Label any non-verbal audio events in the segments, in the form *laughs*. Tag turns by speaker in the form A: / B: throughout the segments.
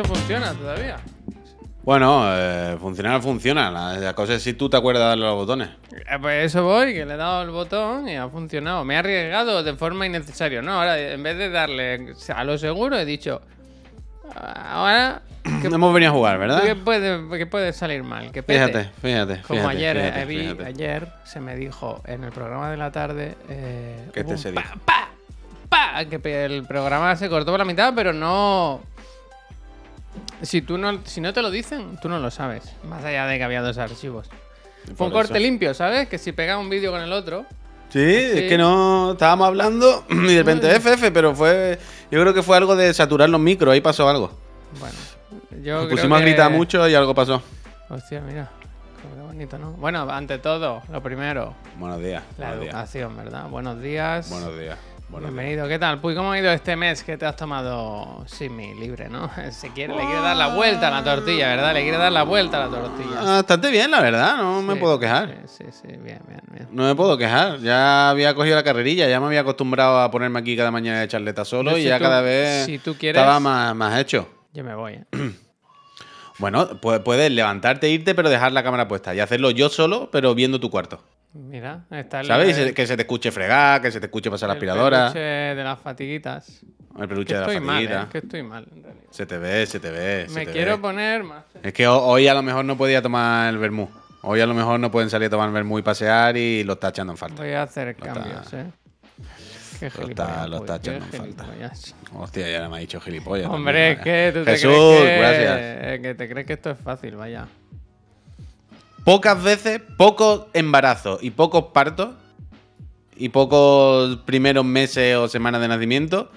A: Esto funciona todavía.
B: Bueno, eh, funcionar funciona. La, la cosa es si tú te acuerdas de darle los botones.
A: Eh, Pues eso voy, que le he dado el botón y ha funcionado. Me he arriesgado de forma innecesaria. No, ahora en vez de darle a lo seguro, he dicho. Ahora. *clears throat*
B: Hemos venido a jugar, ¿verdad?
A: ¿Qué puede, qué puede salir mal? Que pete.
B: Fíjate, fíjate.
A: Como ayer,
B: fíjate,
A: eh, vi- ayer se me dijo en el programa de la tarde. Eh,
B: ¿Qué te se
A: pa,
B: dijo?
A: pa, pa, que pe- el programa se cortó por la mitad, pero no. Si tú no, si no te lo dicen, tú no lo sabes. Más allá de que había dos archivos. Fue un corte
B: eso.
A: limpio, ¿sabes? Que si pegaba un vídeo con el otro.
B: Sí, es que no estábamos hablando *clears throat* y de repente FF, pero fue. Yo creo que fue algo de saturar los micros, ahí pasó algo.
A: Bueno, yo
B: Nos
A: creo
B: pusimos
A: que-
B: a gritar mucho y algo pasó.
A: Hostia, mira. Qué bonito, ¿no? Bueno, ante todo, lo primero,
B: Buenos días.
A: la
B: buenos días.
A: educación, ¿verdad? Buenos días.
B: Buenos días. Buenos días.
A: Bienvenido, ¿qué tal? Puy, ¿cómo ha ido este mes que te has tomado simi libre, no? *laughs* Se quiere, le quiere dar la vuelta a la tortilla, ¿verdad? Le quiere dar la vuelta a la tortilla.
B: Ah, Bastante bien, la verdad, no me puedo quejar.
A: Sí, sí, bien, bien, bien.
B: No me puedo quejar. Ya había cogido la carrerilla, ya me había acostumbrado a ponerme aquí cada mañana de charleta solo y
A: si
B: ya
A: tú-
B: cada vez
A: si tú quieres-
B: estaba más, más hecho.
A: Yo me voy, ¿eh? *clears throat*
B: Bueno, pu- puedes levantarte, e irte, pero dejar la cámara puesta y hacerlo yo solo, pero viendo tu cuarto.
A: Mira, está el,
B: ¿Sabes?
A: El-
B: que se te escuche fregar, que se te escuche pasar la
A: el
B: aspiradora,
A: peluche de las fatiguitas.
B: el peluche
A: Que
B: de la
A: estoy mal,
B: fatiguita.
A: ¿eh? Que estoy mal, en realidad.
B: Se te ve, se te ve. se
A: Me
B: te
A: quiero
B: ve.
A: poner más.
B: Es que ho- hoy a lo mejor no podía tomar el vermú. Hoy a lo mejor no pueden salir a tomar vermú y pasear y lo está echando en falta.
A: Voy a hacer
B: Lo está-
A: cambios, ¿eh? Qué
B: Lo está, lo está echando en falta. Hostia, ya me ha dicho gilipollas.
A: Hombre, es
B: también,
A: que
B: vaya.
A: tú te crees que,
B: gracias.
A: eh, que te crees que esto es fácil, vaya.
B: Pocas veces, pocos embarazos y pocos partos y pocos primeros meses o semanas de nacimiento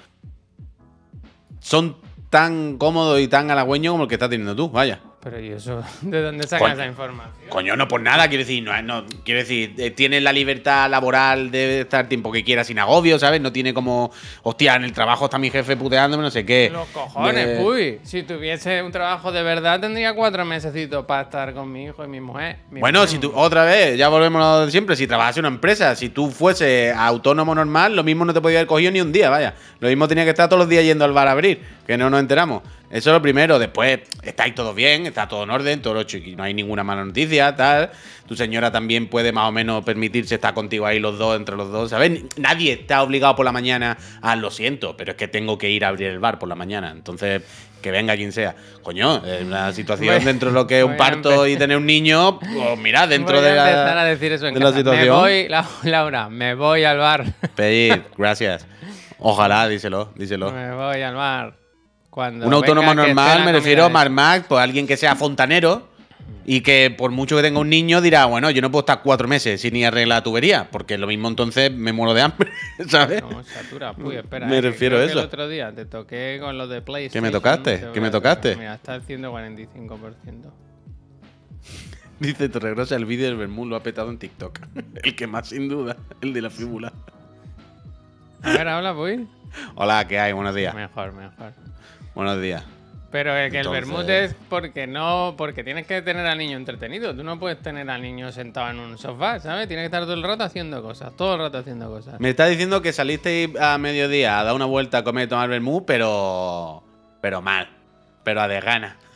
B: son tan cómodos y tan halagüeños como el que estás teniendo tú, vaya.
A: Pero ¿y eso? *laughs* ¿De dónde sacas
B: Coño.
A: esa información?
B: Coño, no por nada, quiero decir, no, no, quiero decir, eh, tienes la libertad laboral de estar tiempo que quieras sin agobio, ¿sabes? No tiene como, hostia, en el trabajo está mi jefe puteándome, no sé qué.
A: Los cojones,
B: De-
A: uy. Si tuviese un trabajo de verdad, tendría cuatro mesecitos para estar con mi hijo y mi mujer. Mi
B: Bueno,
A: mujer,
B: si tú, otra vez, ya volvemos a lo de siempre, si trabajas en una empresa, si tú fuese autónomo normal, lo mismo no te podía haber cogido ni un día, vaya. Lo mismo tenía que estar todos los días yendo al bar a abrir, que no nos enteramos. Eso es lo primero, después estáis todo bien, está todo en orden, todo lo chiqui, no hay ninguna mala noticia, tal. Tu señora también puede más o menos permitirse estar contigo ahí los dos, entre los dos, ¿sabes? Nadie está obligado por la mañana a lo siento, pero es que tengo que ir a abrir el bar por la mañana, entonces que venga quien sea. Coño, es una situación
A: Voy-
B: dentro de lo que es un parto y tener un niño, pues mira, dentro
A: Voy
B: de la,
A: empezar a decir eso en
B: de la situación.
A: Me voy, *laughs* La- Laura, me voy al bar.
B: Pedir, gracias. Ojalá, díselo, díselo.
A: me voy al bar. Cuando
B: Un autónomo normal, me refiero a. Marmac, pues alguien que sea fontanero y que por mucho que tenga un niño dirá, bueno, yo no puedo estar cuatro meses sin ni arreglar la tubería, porque lo mismo entonces me muero de hambre, *laughs* ¿sabes?
A: Como satura, uy, espera.
B: Me
A: eh,
B: refiero
A: creo
B: a eso.
A: El otro día te toqué con lo de PlayStation.
B: ¿Qué me tocaste?
A: Te voy
B: ¿Qué me
A: a-
B: tocaste?
A: Mira, está el 145%. *laughs*
B: Dice Torregrosa, el vídeo del Bermú lo ha petado en TikTok. *laughs* El que más, sin duda, el de la fíbula.
A: A ver, habla, Puy.
B: Hola, ¿qué hay? Buenos días.
A: Mejor, mejor.
B: Buenos días.
A: Pero es que el vermut es porque no, porque tienes que tener al niño entretenido. Tú no puedes tener al niño sentado en un sofá, ¿sabes? Tienes que estar todo el rato haciendo cosas, todo el rato haciendo cosas.
B: Me está diciendo que salisteis a mediodía a dar una vuelta a comer y tomar vermú, pero. Pero mal. Pero a de gana. *laughs*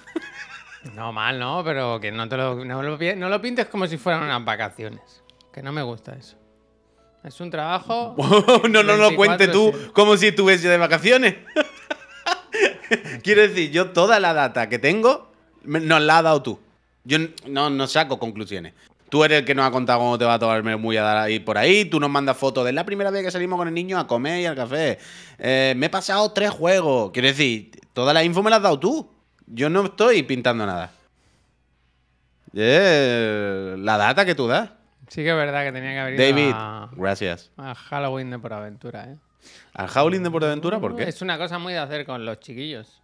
A: No mal, no, pero que no te lo, no lo, no lo pintes como si fueran unas vacaciones. Que no me gusta eso. Es un trabajo. *laughs*
B: no, no lo cuente tú
A: 24/7.
B: como si estuviese de vacaciones. *laughs* Quiero decir, yo toda la data que tengo me- nos la has dado tú. Yo n- no, no saco conclusiones. Tú eres el que nos ha contado cómo te va a tomar muy a dar ahí por ahí. Tú nos mandas fotos de la primera vez que salimos con el niño a comer y al café. Eh, me he pasado tres juegos. Quiero decir, toda la info me la has dado tú. Yo no estoy pintando nada. Eh, la data que tú das.
A: Sí que es verdad que tenía que haber ido
B: David,
A: a,
B: gracias.
A: a Halloween de por aventura, ¿eh?
B: ¿Al Howling de Portaventura? ¿Por qué?
A: Es una cosa muy de hacer con los chiquillos.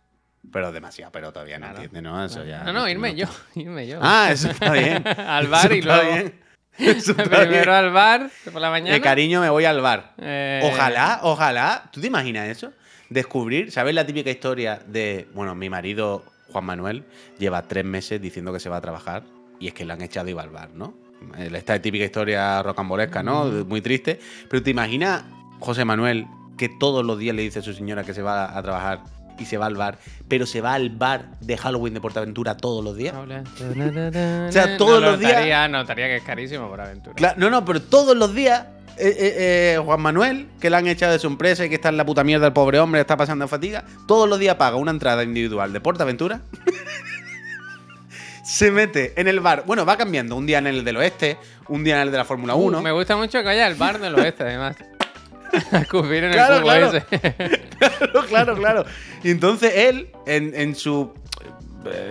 B: Pero demasiado, pero todavía no
A: Claro.
B: entiende, ¿no? Eso ya.
A: No, no, irme yo, *laughs* irme yo.
B: Ah, eso está bien. *laughs*
A: al bar y luego.
B: bien. *laughs*
A: Primero
B: bien.
A: al bar por la mañana.
B: De cariño me voy al bar.
A: Eh,
B: Ojalá, ojalá. ¿Tú te imaginas eso? Descubrir, ¿sabes la típica historia de, bueno, mi marido Juan Manuel lleva tres meses diciendo que se va a trabajar y es que le han echado y va al bar, ¿no? Esta típica historia rocambolesca, ¿no? Muy triste. Pero te imaginas, José Manuel, que todos los días le dice a su señora que se va a trabajar y se va al bar. Pero se va al bar de Halloween de Portaventura todos los días. *laughs*
A: O
B: sea, todos los días-
A: Notaría, notaría que es carísimo por aventura.
B: No, no, pero todos los días. eh, eh, eh, Juan Manuel, que le han echado de su empresa y que está en la puta mierda el pobre hombre, está pasando fatiga, todos los días paga una entrada individual de Portaventura. *laughs* se mete en el bar. Bueno, va cambiando. Un día en el del oeste, un día en el de la Fórmula 1.
A: Uh, me gusta mucho que haya el bar del oeste, además. *laughs* *laughs* A escupir en
B: Claro,
A: el cubo
B: claro.
A: ese. *laughs*
B: claro, claro, claro. Y entonces él, en, en su.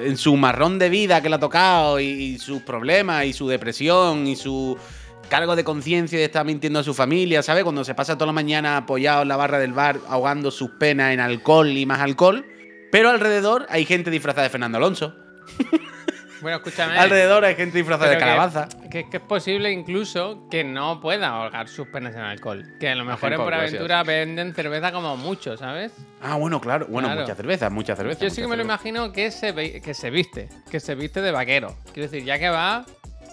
B: En su marrón de vida que le ha tocado, y, y sus problemas, y su depresión, y su cargo de conciencia de estar mintiendo a su familia, ¿sabes? Cuando se pasa toda la mañana apoyado en la barra del bar, ahogando sus penas en alcohol y más alcohol. Pero alrededor hay gente disfrazada de Fernando Alonso. *laughs*
A: bueno, escúchame.
B: Alrededor hay gente disfrazada de calabaza.
A: Que, que es posible incluso que no pueda ahogar sus penas en alcohol. Que a lo mejor en
B: Ajenco,
A: Aventura venden cerveza como mucho, ¿sabes?
B: Ah, bueno, claro. Bueno,
A: Claro.
B: mucha cerveza, mucha cerveza.
A: Yo sí que me lo imagino que se, ve- que se viste, que se viste de vaquero. Quiero decir, ya que va,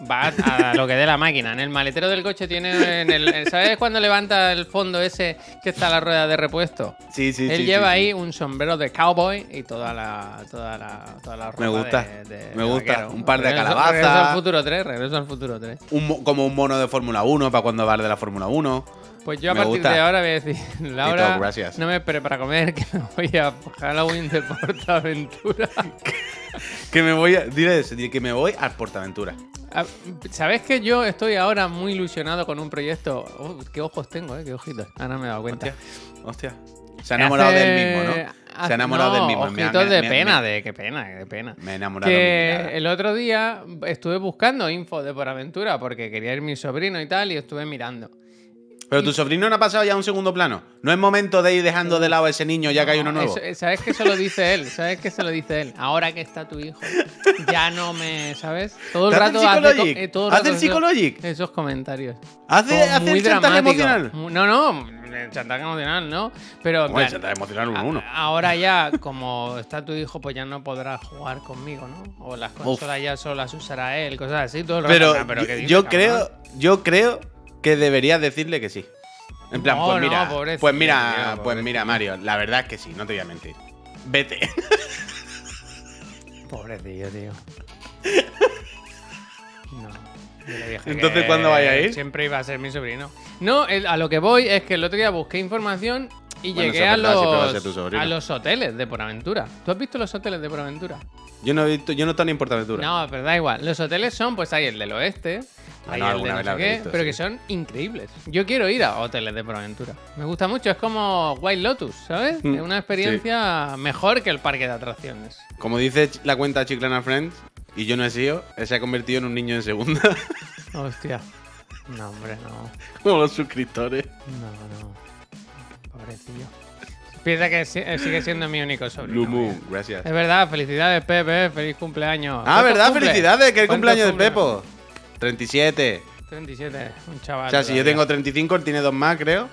A: va a lo que dé la máquina. En el maletero del coche tiene, en el, ¿sabes cuando levanta el fondo ese que está la rueda de repuesto?
B: Sí, sí,
A: Él
B: sí,
A: lleva
B: sí, sí.
A: ahí un sombrero de cowboy y toda la, toda la, toda la
B: Me gusta,
A: de- de-
B: me
A: de
B: gusta.
A: vaquero.
B: Un par de
A: Regreso-
B: calabazas.
A: Regreso al futuro 3, regreso al futuro 3.
B: Un mo- como un mono de Fórmula 1 para cuando va de la Fórmula 1.
A: Pues yo a
B: Me
A: partir
B: gusta.
A: de ahora voy a decir, Laura,
B: todo,
A: no me espere para comer, que me voy a Halloween de Portaventura. *laughs* *laughs*
B: Que me voy a. Dile eso, que me voy a Portaventura.
A: Ah, ¿Sabes que yo estoy ahora muy ilusionado con un proyecto? Oh, qué ojos tengo, eh, qué ojitos. Ahora me he dado cuenta.
B: Hostia, hostia. Se ha enamorado
A: Hace-
B: del mismo, ¿no? Se ha enamorado del
A: no,
B: mismo. Me ha-
A: Ojitos
B: me-
A: de
B: me-
A: pena,
B: me-
A: de qué pena, qué pena.
B: Me he enamorado de
A: Que el otro día estuve buscando info de Por Aventura porque quería ir mi sobrino y tal y estuve mirando.
B: Pero tu sobrino no ha pasado ya a un segundo plano. No es momento de ir dejando de lado a ese niño ya que hay uno
A: No,
B: nuevo.
A: eso- ¿Sabes que eso lo dice él? ¿Sabes que se lo dice él? Ahora que está tu hijo, ya no me, ¿sabes? Todo el
B: ¿Te hace
A: rato
B: el
A: hace, eh, todo el
B: ¿Hace
A: rato
B: el
A: esos-
B: psicologic?
A: Esos comentarios.
B: Hace, hace
A: muy
B: el chantaje
A: dramático.
B: emocional.
A: No, no, el chantaje emocional no. Pero en
B: Bueno, el chantaje emocional uno uno.
A: ahora ya, como está tu hijo, pues ya no podrá jugar conmigo, ¿no? O las consolas ya solo las usará él, cosas así, todo el rato.
B: Pero,
A: Ah, ¿qué
B: yo-
A: dices,
B: yo
A: cabrón?
B: creo, yo creo que deberías decirle que sí. En plan,
A: No,
B: pues
A: no,
B: mira, pues mira,
A: tío,
B: pues mira, Mario, la verdad es que sí, no te voy a mentir. Vete. *laughs*
A: Pobrecillo, tío. *laughs* No.
B: Entonces, ¿cuándo vaya a ir?
A: Siempre iba a ser mi sobrino. No, el- a lo que voy es que el otro día busqué información y
B: Bueno,
A: llegué a los, a los hoteles de Poraventura. ¿Tú has visto los hoteles de Poraventura?
B: Yo no he visto, yo no ni en Portaventura.
A: No, pero da igual. Los hoteles son, pues hay el del oeste,
B: Ah,
A: hay
B: no,
A: el de no sé qué,
B: visto,
A: pero
B: sí.
A: que son increíbles. Yo quiero ir a hoteles de Poraventura. Me gusta mucho, es como White Lotus, ¿sabes?
B: Mm,
A: Es una experiencia mejor que el parque de atracciones.
B: Como dice la cuenta Chiclana Friends, y yo no he sido, se ha convertido en un niño en segunda.
A: Hostia. No, hombre, no. *laughs*
B: Como los suscriptores.
A: No, no. Pobrecillo. Piensa que eh, sigue siendo mi único sobrino.
B: Lumu,
A: bien.
B: gracias.
A: Es verdad, felicidades, Pepe. Feliz cumpleaños.
B: Ah,
A: ¿Cuántos
B: ¿verdad?
A: cumple?
B: Felicidades, que el
A: ¿Cuántos
B: cumpleaños
A: cumple?
B: Pepo. 37.
A: 37, un chaval.
B: O sea, si yo tengo 35, él tiene dos más, creo.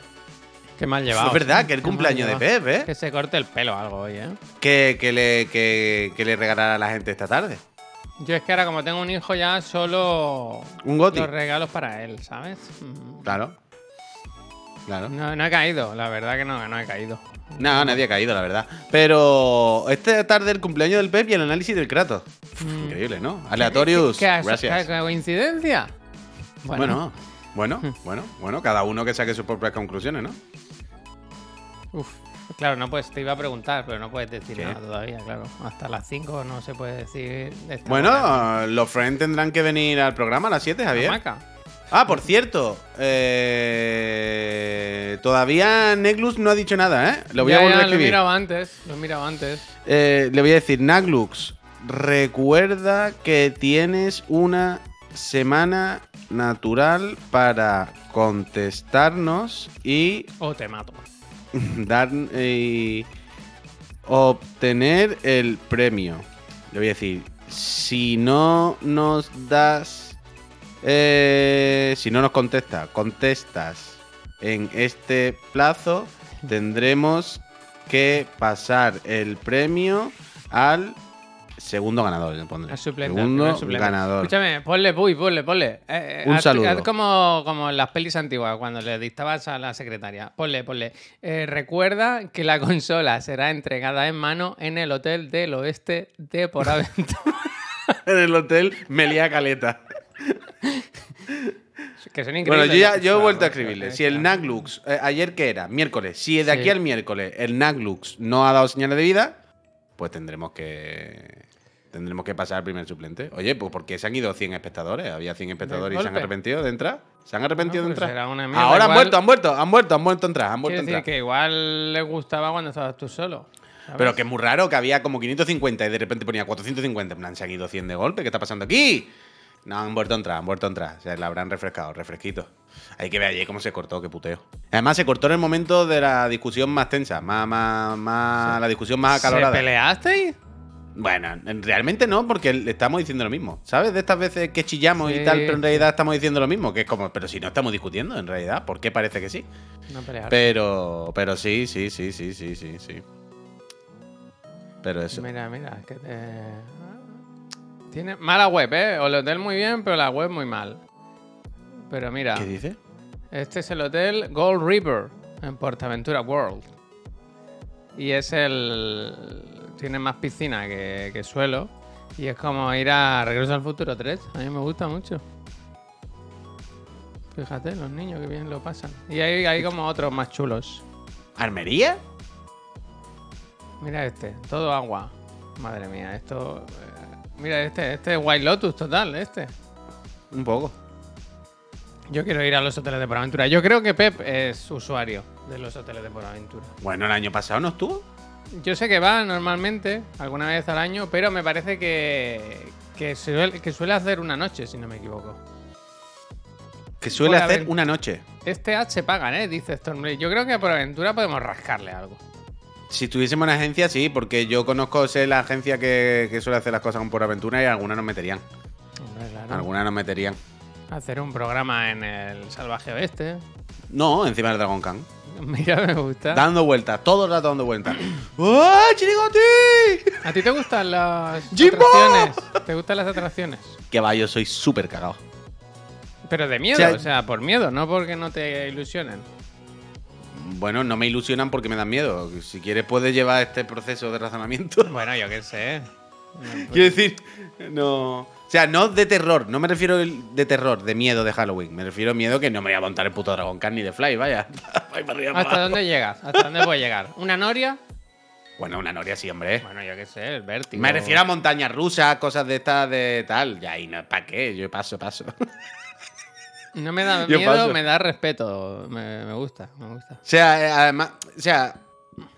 A: Qué mal llevado.
B: Es verdad, que el cumpleaños de
A: llevado.
B: Pep, ¿eh?
A: Que se corte el pelo o algo hoy, ¿eh?
B: Que, que le, que, que le regalará a la gente esta tarde.
A: Yo es que ahora, como tengo un hijo, ya solo.
B: Un goti.
A: Los regalos para él, ¿sabes? Mm.
B: Claro. Claro.
A: No, no he caído, la verdad que no, no he caído.
B: No, nadie ha caído, la verdad. Pero esta tarde el cumpleaños del Pep y el análisis del Kratos.
A: Mm.
B: Increíble, ¿no? Aleatorius.
A: ¿Qué, qué- qué-
B: Gracias.
A: qué coincidencia?
B: Bueno, bueno, bueno, bueno, cada uno que saque sus propias conclusiones, ¿no?
A: Uf, claro, no puedes, te iba a preguntar, pero no puedes decir
B: ¿Qué?
A: nada todavía, claro. Hasta las 5 no se puede decir.
B: Bueno, los friends tendrán que venir al programa a las 7, Javier. Ah, por cierto, eh, todavía Neglus no ha dicho nada, ¿eh? Lo voy
A: Ya,
B: a volver
A: ya,
B: a
A: Lo he
B: escribir.
A: mirado antes, lo he mirado antes.
B: Eh, le voy a decir, Naglux, recuerda que tienes una semana natural para contestarnos y
A: O te mato. *laughs*
B: dar y obtener el premio. Le voy a decir, si no nos das, eh, si no nos contesta, contestas en este plazo, tendremos que pasar el premio al Segundo ganador, le pondré.
A: El suplente.
B: Segundo
A: suplente.
B: ganador.
A: Escúchame, ponle, uy, ponle, ponle. Eh, eh,
B: Un
A: haz-
B: saludo.
A: haz como, como en las pelis antiguas, cuando le dictabas a la secretaria. Ponle, ponle. eh, recuerda que la *laughs* consola será entregada en mano en el Hotel del Oeste de Poraventura. *laughs*
B: en el hotel Melía Caleta. *laughs*
A: que son
B: Bueno,
A: increíbles.
B: yo, ya, yo he vuelto a escribirle.
A: eh,
B: Si el. Naglux, eh, ayer que era, miércoles, si de aquí
A: Sí.
B: al miércoles el Naglux no ha dado señales de vida, pues tendremos que tendremos que pasar al primer suplente. Oye, pues porque se han ido 100 espectadores, había 100 espectadores y se han
A: golpe?
B: arrepentido de entrar. ¿Se han arrepentido
A: Bueno,
B: de
A: pues
B: entrar?
A: será una mierda,
B: Ahora han
A: igual-
B: vuelto, han vuelto, han vuelto, han vuelto a entrar, han
A: Quiero
B: a
A: decir
B: entrar.
A: que igual les gustaba cuando estabas tú solo. ¿sabes?
B: Pero que es muy raro que había como 550 y de repente ponía 450. En plan, se han ido 100 de golpe. ¿Qué está pasando aquí? No, han vuelto a entrar, han vuelto a entrar. O sea, la habrán refrescado, refresquito. Hay que ver allí cómo se cortó, qué puteo. Además, se cortó en el momento de la discusión más tensa, más, más, más la discusión más
A: ¿Se
B: acalorada.
A: peleasteis?
B: Bueno, en- realmente no, porque le estamos diciendo lo mismo. ¿Sabes? De estas veces que chillamos
A: Sí.
B: y tal, pero en realidad estamos diciendo lo mismo. Que es como, pero si no estamos discutiendo, en realidad, ¿por qué parece que sí?
A: No pelearon.
B: Pero, pero sí, sí, sí, sí, sí, sí, sí. Pero eso.
A: Mira, mira, que te... Tiene mala web, ¿eh? O el hotel muy bien, pero la web muy mal. Pero mira,
B: ¿Qué dice?
A: este es el hotel Gold River en Portaventura World. Y es el... Tiene más piscina que, que suelo. Y es como ir a Regreso al Futuro 3. A mí me gusta mucho. Fíjate, los niños que bien lo pasan. Y hay, hay como otros más chulos.
B: ¿Armería?
A: Mira este, todo agua. Madre mía, esto. Mira este, este es White Lotus total, este.
B: Un poco.
A: Yo quiero ir a los hoteles de Aventura. Yo creo que Pep es usuario de los hoteles de Aventura.
B: Bueno, el año pasado no estuvo.
A: Yo sé que va normalmente, alguna vez al año, pero me parece que, que, suele, que suele hacer una noche, si no me equivoco.
B: Que suele hacer una noche.
A: Este ad se pagan, ¿eh? Dice Stormblade. Yo creo que por aventura podemos rascarle algo.
B: Si tuviésemos una agencia, sí, porque yo conozco sé, la agencia que, que suele hacer las cosas con por aventura y algunas nos meterían.
A: Hombre, claro.
B: Algunas nos meterían.
A: Hacer un programa en el Salvaje Oeste.
B: No, encima del Dragon Khan. *laughs*
A: Mira, me gusta.
B: Dando vueltas, todo el rato dando vueltas. ¡Oh, *clears throat* chirigoti!
A: ¿A ti te gustan las
B: ¡Jimbo!
A: atracciones? ¿Te gustan las atracciones?
B: Que va, yo soy súper cagado.
A: Pero de miedo,
B: O sea-
A: o sea, por miedo, no porque no te ilusionen.
B: Bueno, no me ilusionan porque me dan miedo. Si quieres, puedes llevar este proceso de razonamiento. *laughs*
A: Bueno, yo qué sé.
B: Quiero decir, no. O sea, no de terror, no me refiero de terror, de miedo de Halloween. Me refiero a miedo que no me voy a montar el puto Dragon Khan ni de Fly, vaya. *laughs* Voy para arriba, para
A: ¿Hasta dónde llegas? ¿Hasta dónde puedes llegar? ¿Una noria?
B: Bueno, una noria sí, hombre.
A: Bueno, yo qué sé, el vértigo.
B: Me refiero a montañas rusas, cosas de estas de tal. Ya, y no, ¿para qué? Yo paso, paso. *laughs* o
A: No me da *laughs*
B: Yo
A: miedo,
B: paso.
A: me da respeto. Me, me gusta, me gusta.
B: sea, eh, además, o sea,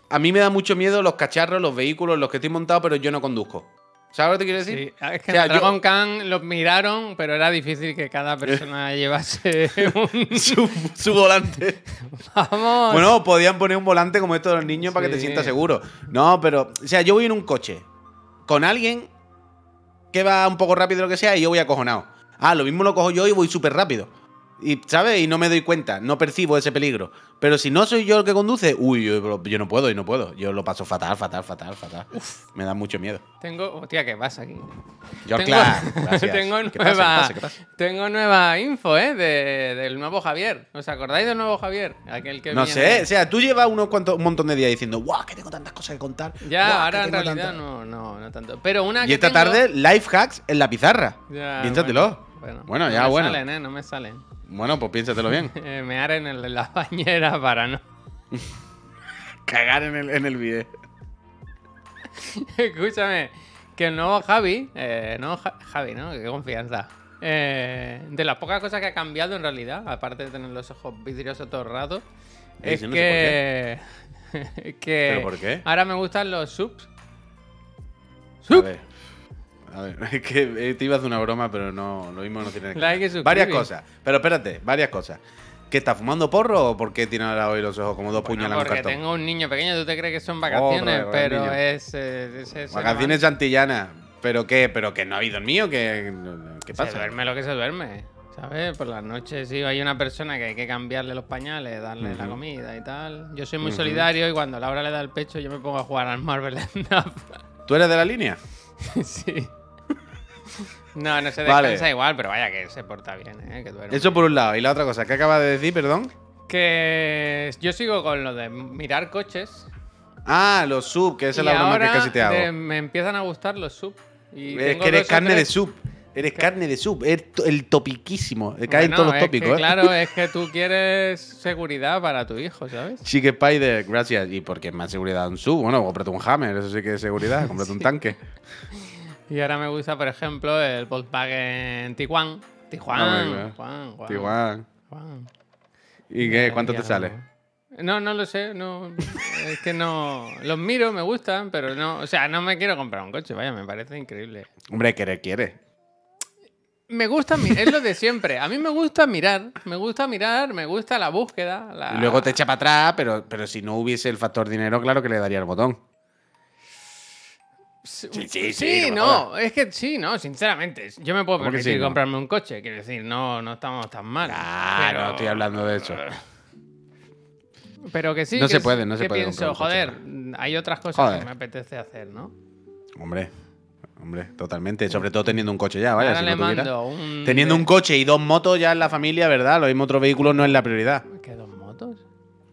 B: a mí me da mucho miedo los cacharros, los vehículos, los que estoy montado, pero yo no conduzco. ¿Sabes lo que te quiero decir?
A: Sí, es que
B: O sea,
A: en
B: yo-
A: Dragon Khan los miraron, pero era difícil que cada persona *laughs* llevase un... *laughs*
B: su, su volante.
A: ¡Vamos!
B: Bueno, podían poner un volante como estos de los niños para que te sientas seguro. No, pero, o sea, yo voy en un coche con alguien que va un poco rápido lo que sea y yo voy acojonado. Ah, lo mismo lo cojo yo y voy súper rápido. Y, ¿sabes? Y no me doy cuenta, no percibo ese peligro. Pero si no soy yo el que conduce, uy, yo, yo no puedo y no puedo. Yo lo paso fatal, fatal, fatal, fatal. Me da mucho miedo.
A: Tengo... Hostia, ¿qué pasa aquí?
B: George
A: tengo, *laughs*
B: gracias.
A: tengo
B: ¿Qué pasa,
A: nueva,
B: qué pasa, qué pasa?
A: tengo nueva info, ¿eh? De- del nuevo Javier. ¿Os acordáis del nuevo Javier? Aquel que
B: No
A: viene-
B: sé, o sea, tú llevas unos cuantos, un montón de días diciendo, guau, que tengo tantas cosas que contar.
A: Ya, ahora en realidad
B: tantas".
A: no, no, no tanto. Pero una
B: Y
A: que
B: esta
A: tengo-
B: tarde, life hacks en la pizarra.
A: Ya,
B: Piénsatelo.
A: Bueno,
B: Bueno,
A: no
B: ya,
A: me
B: bueno.
A: salen, ¿eh? No me salen.
B: Bueno, pues piénsatelo bien. *laughs*
A: Eh, mear en el la bañera para no. *laughs*
B: Cagar en el, en el. *laughs*
A: Escúchame, que el nuevo Javi, eh, no Ja- Javi, ¿no? Qué confianza. Eh, de las pocas cosas que ha cambiado en realidad, aparte de tener los ojos vidriosos todo el rato,
B: Eh,
A: es
B: sí, no sé
A: que. que
B: ¿Pero por qué?
A: Ahora me gustan los subs.
B: A ver. A ver, *laughs* es que eh, te iba a hacer una broma, pero no, lo mismo no tiene que
A: Like suscribir.
B: Varias cosas. Pero espérate, varias cosas. ¿Que está fumando porro o por qué tiene ahora hoy los ojos como dos
A: Bueno,
B: puñales en un
A: porque
B: cartón?
A: tengo un niño pequeño, tú te crees que son vacaciones, pero es. eh, es- es-
B: Vacaciones antillanas. ¿Pero qué? ¿Pero que no ha habido el mío? ¿Qué, qué
A: Se
B: pasa?
A: duerme lo que se duerme. ¿Sabes? Por las noches, sí, hay una persona que hay que cambiarle los pañales, darle la comida y tal. Yo soy muy solidario y cuando Laura le da el pecho, yo me pongo a jugar al Marvel *laughs* Snap.
B: ¿Tú eres de la línea? *laughs*
A: sí. No, no se
B: Vale.
A: descansa igual, pero vaya que se porta bien, ¿eh? Que duerme.
B: Eso por un lado. Y la otra cosa, ¿qué acabas de decir, perdón?
A: Que yo sigo con lo de mirar coches.
B: Ah, los sub, que esa es la broma que casi te hago.
A: de- me empiezan a gustar los sub. Y
B: Es que eres carne de sub. Eres carne de sub. Eres el topiquísimo. Cae en
A: Bueno,
B: todos los tópicos,
A: que,
B: ¿eh?
A: Claro, es que tú quieres seguridad para tu hijo, ¿sabes?
B: Chique Spider, gracias. Y porque es más seguridad un sub. Bueno, cómprate un Hammer, eso sí que es seguridad. *laughs* Cómprate un tanque.
A: Y ahora me gusta, por ejemplo, el Volkswagen. Juan, Juan,
B: Tiguan.
A: Juan.
B: ¿Y qué? ¿Cuánto te sale?
A: No, no lo sé, no. es que no. Los miro, me gustan, pero no. O sea, no me quiero comprar un coche, vaya, me parece increíble.
B: Hombre, querer quiere.
A: Me gusta, es lo de siempre. A mí me gusta mirar, me gusta mirar, me gusta la búsqueda. la-
B: Y luego te echa para atrás, pero, pero si no hubiese el factor dinero, claro que le daría el botón.
A: Sí,
B: Sí, sí, sí, no
A: es que sí, no, sinceramente. Yo me puedo
B: ¿Cómo que
A: permitir
B: sí, no?
A: comprarme un coche, quiero decir, no, no estamos tan mal.
B: Claro,
A: pero-
B: no estoy hablando de eso. *sighs*
A: Pero que sí.
B: No
A: que
B: se puede, no se
A: que
B: puede
A: pienso, joder, hay otras cosas
B: Joder.
A: que me apetece hacer, ¿no?
B: Hombre, hombre, totalmente. Sobre todo teniendo un coche ya, vaya.
A: Ahora
B: si
A: le
B: no tuviera.
A: mando un.
B: Teniendo un coche y dos motos ya en la familia, ¿verdad? Los mismos otros vehículos no es la prioridad.
A: ¿Qué dos motos?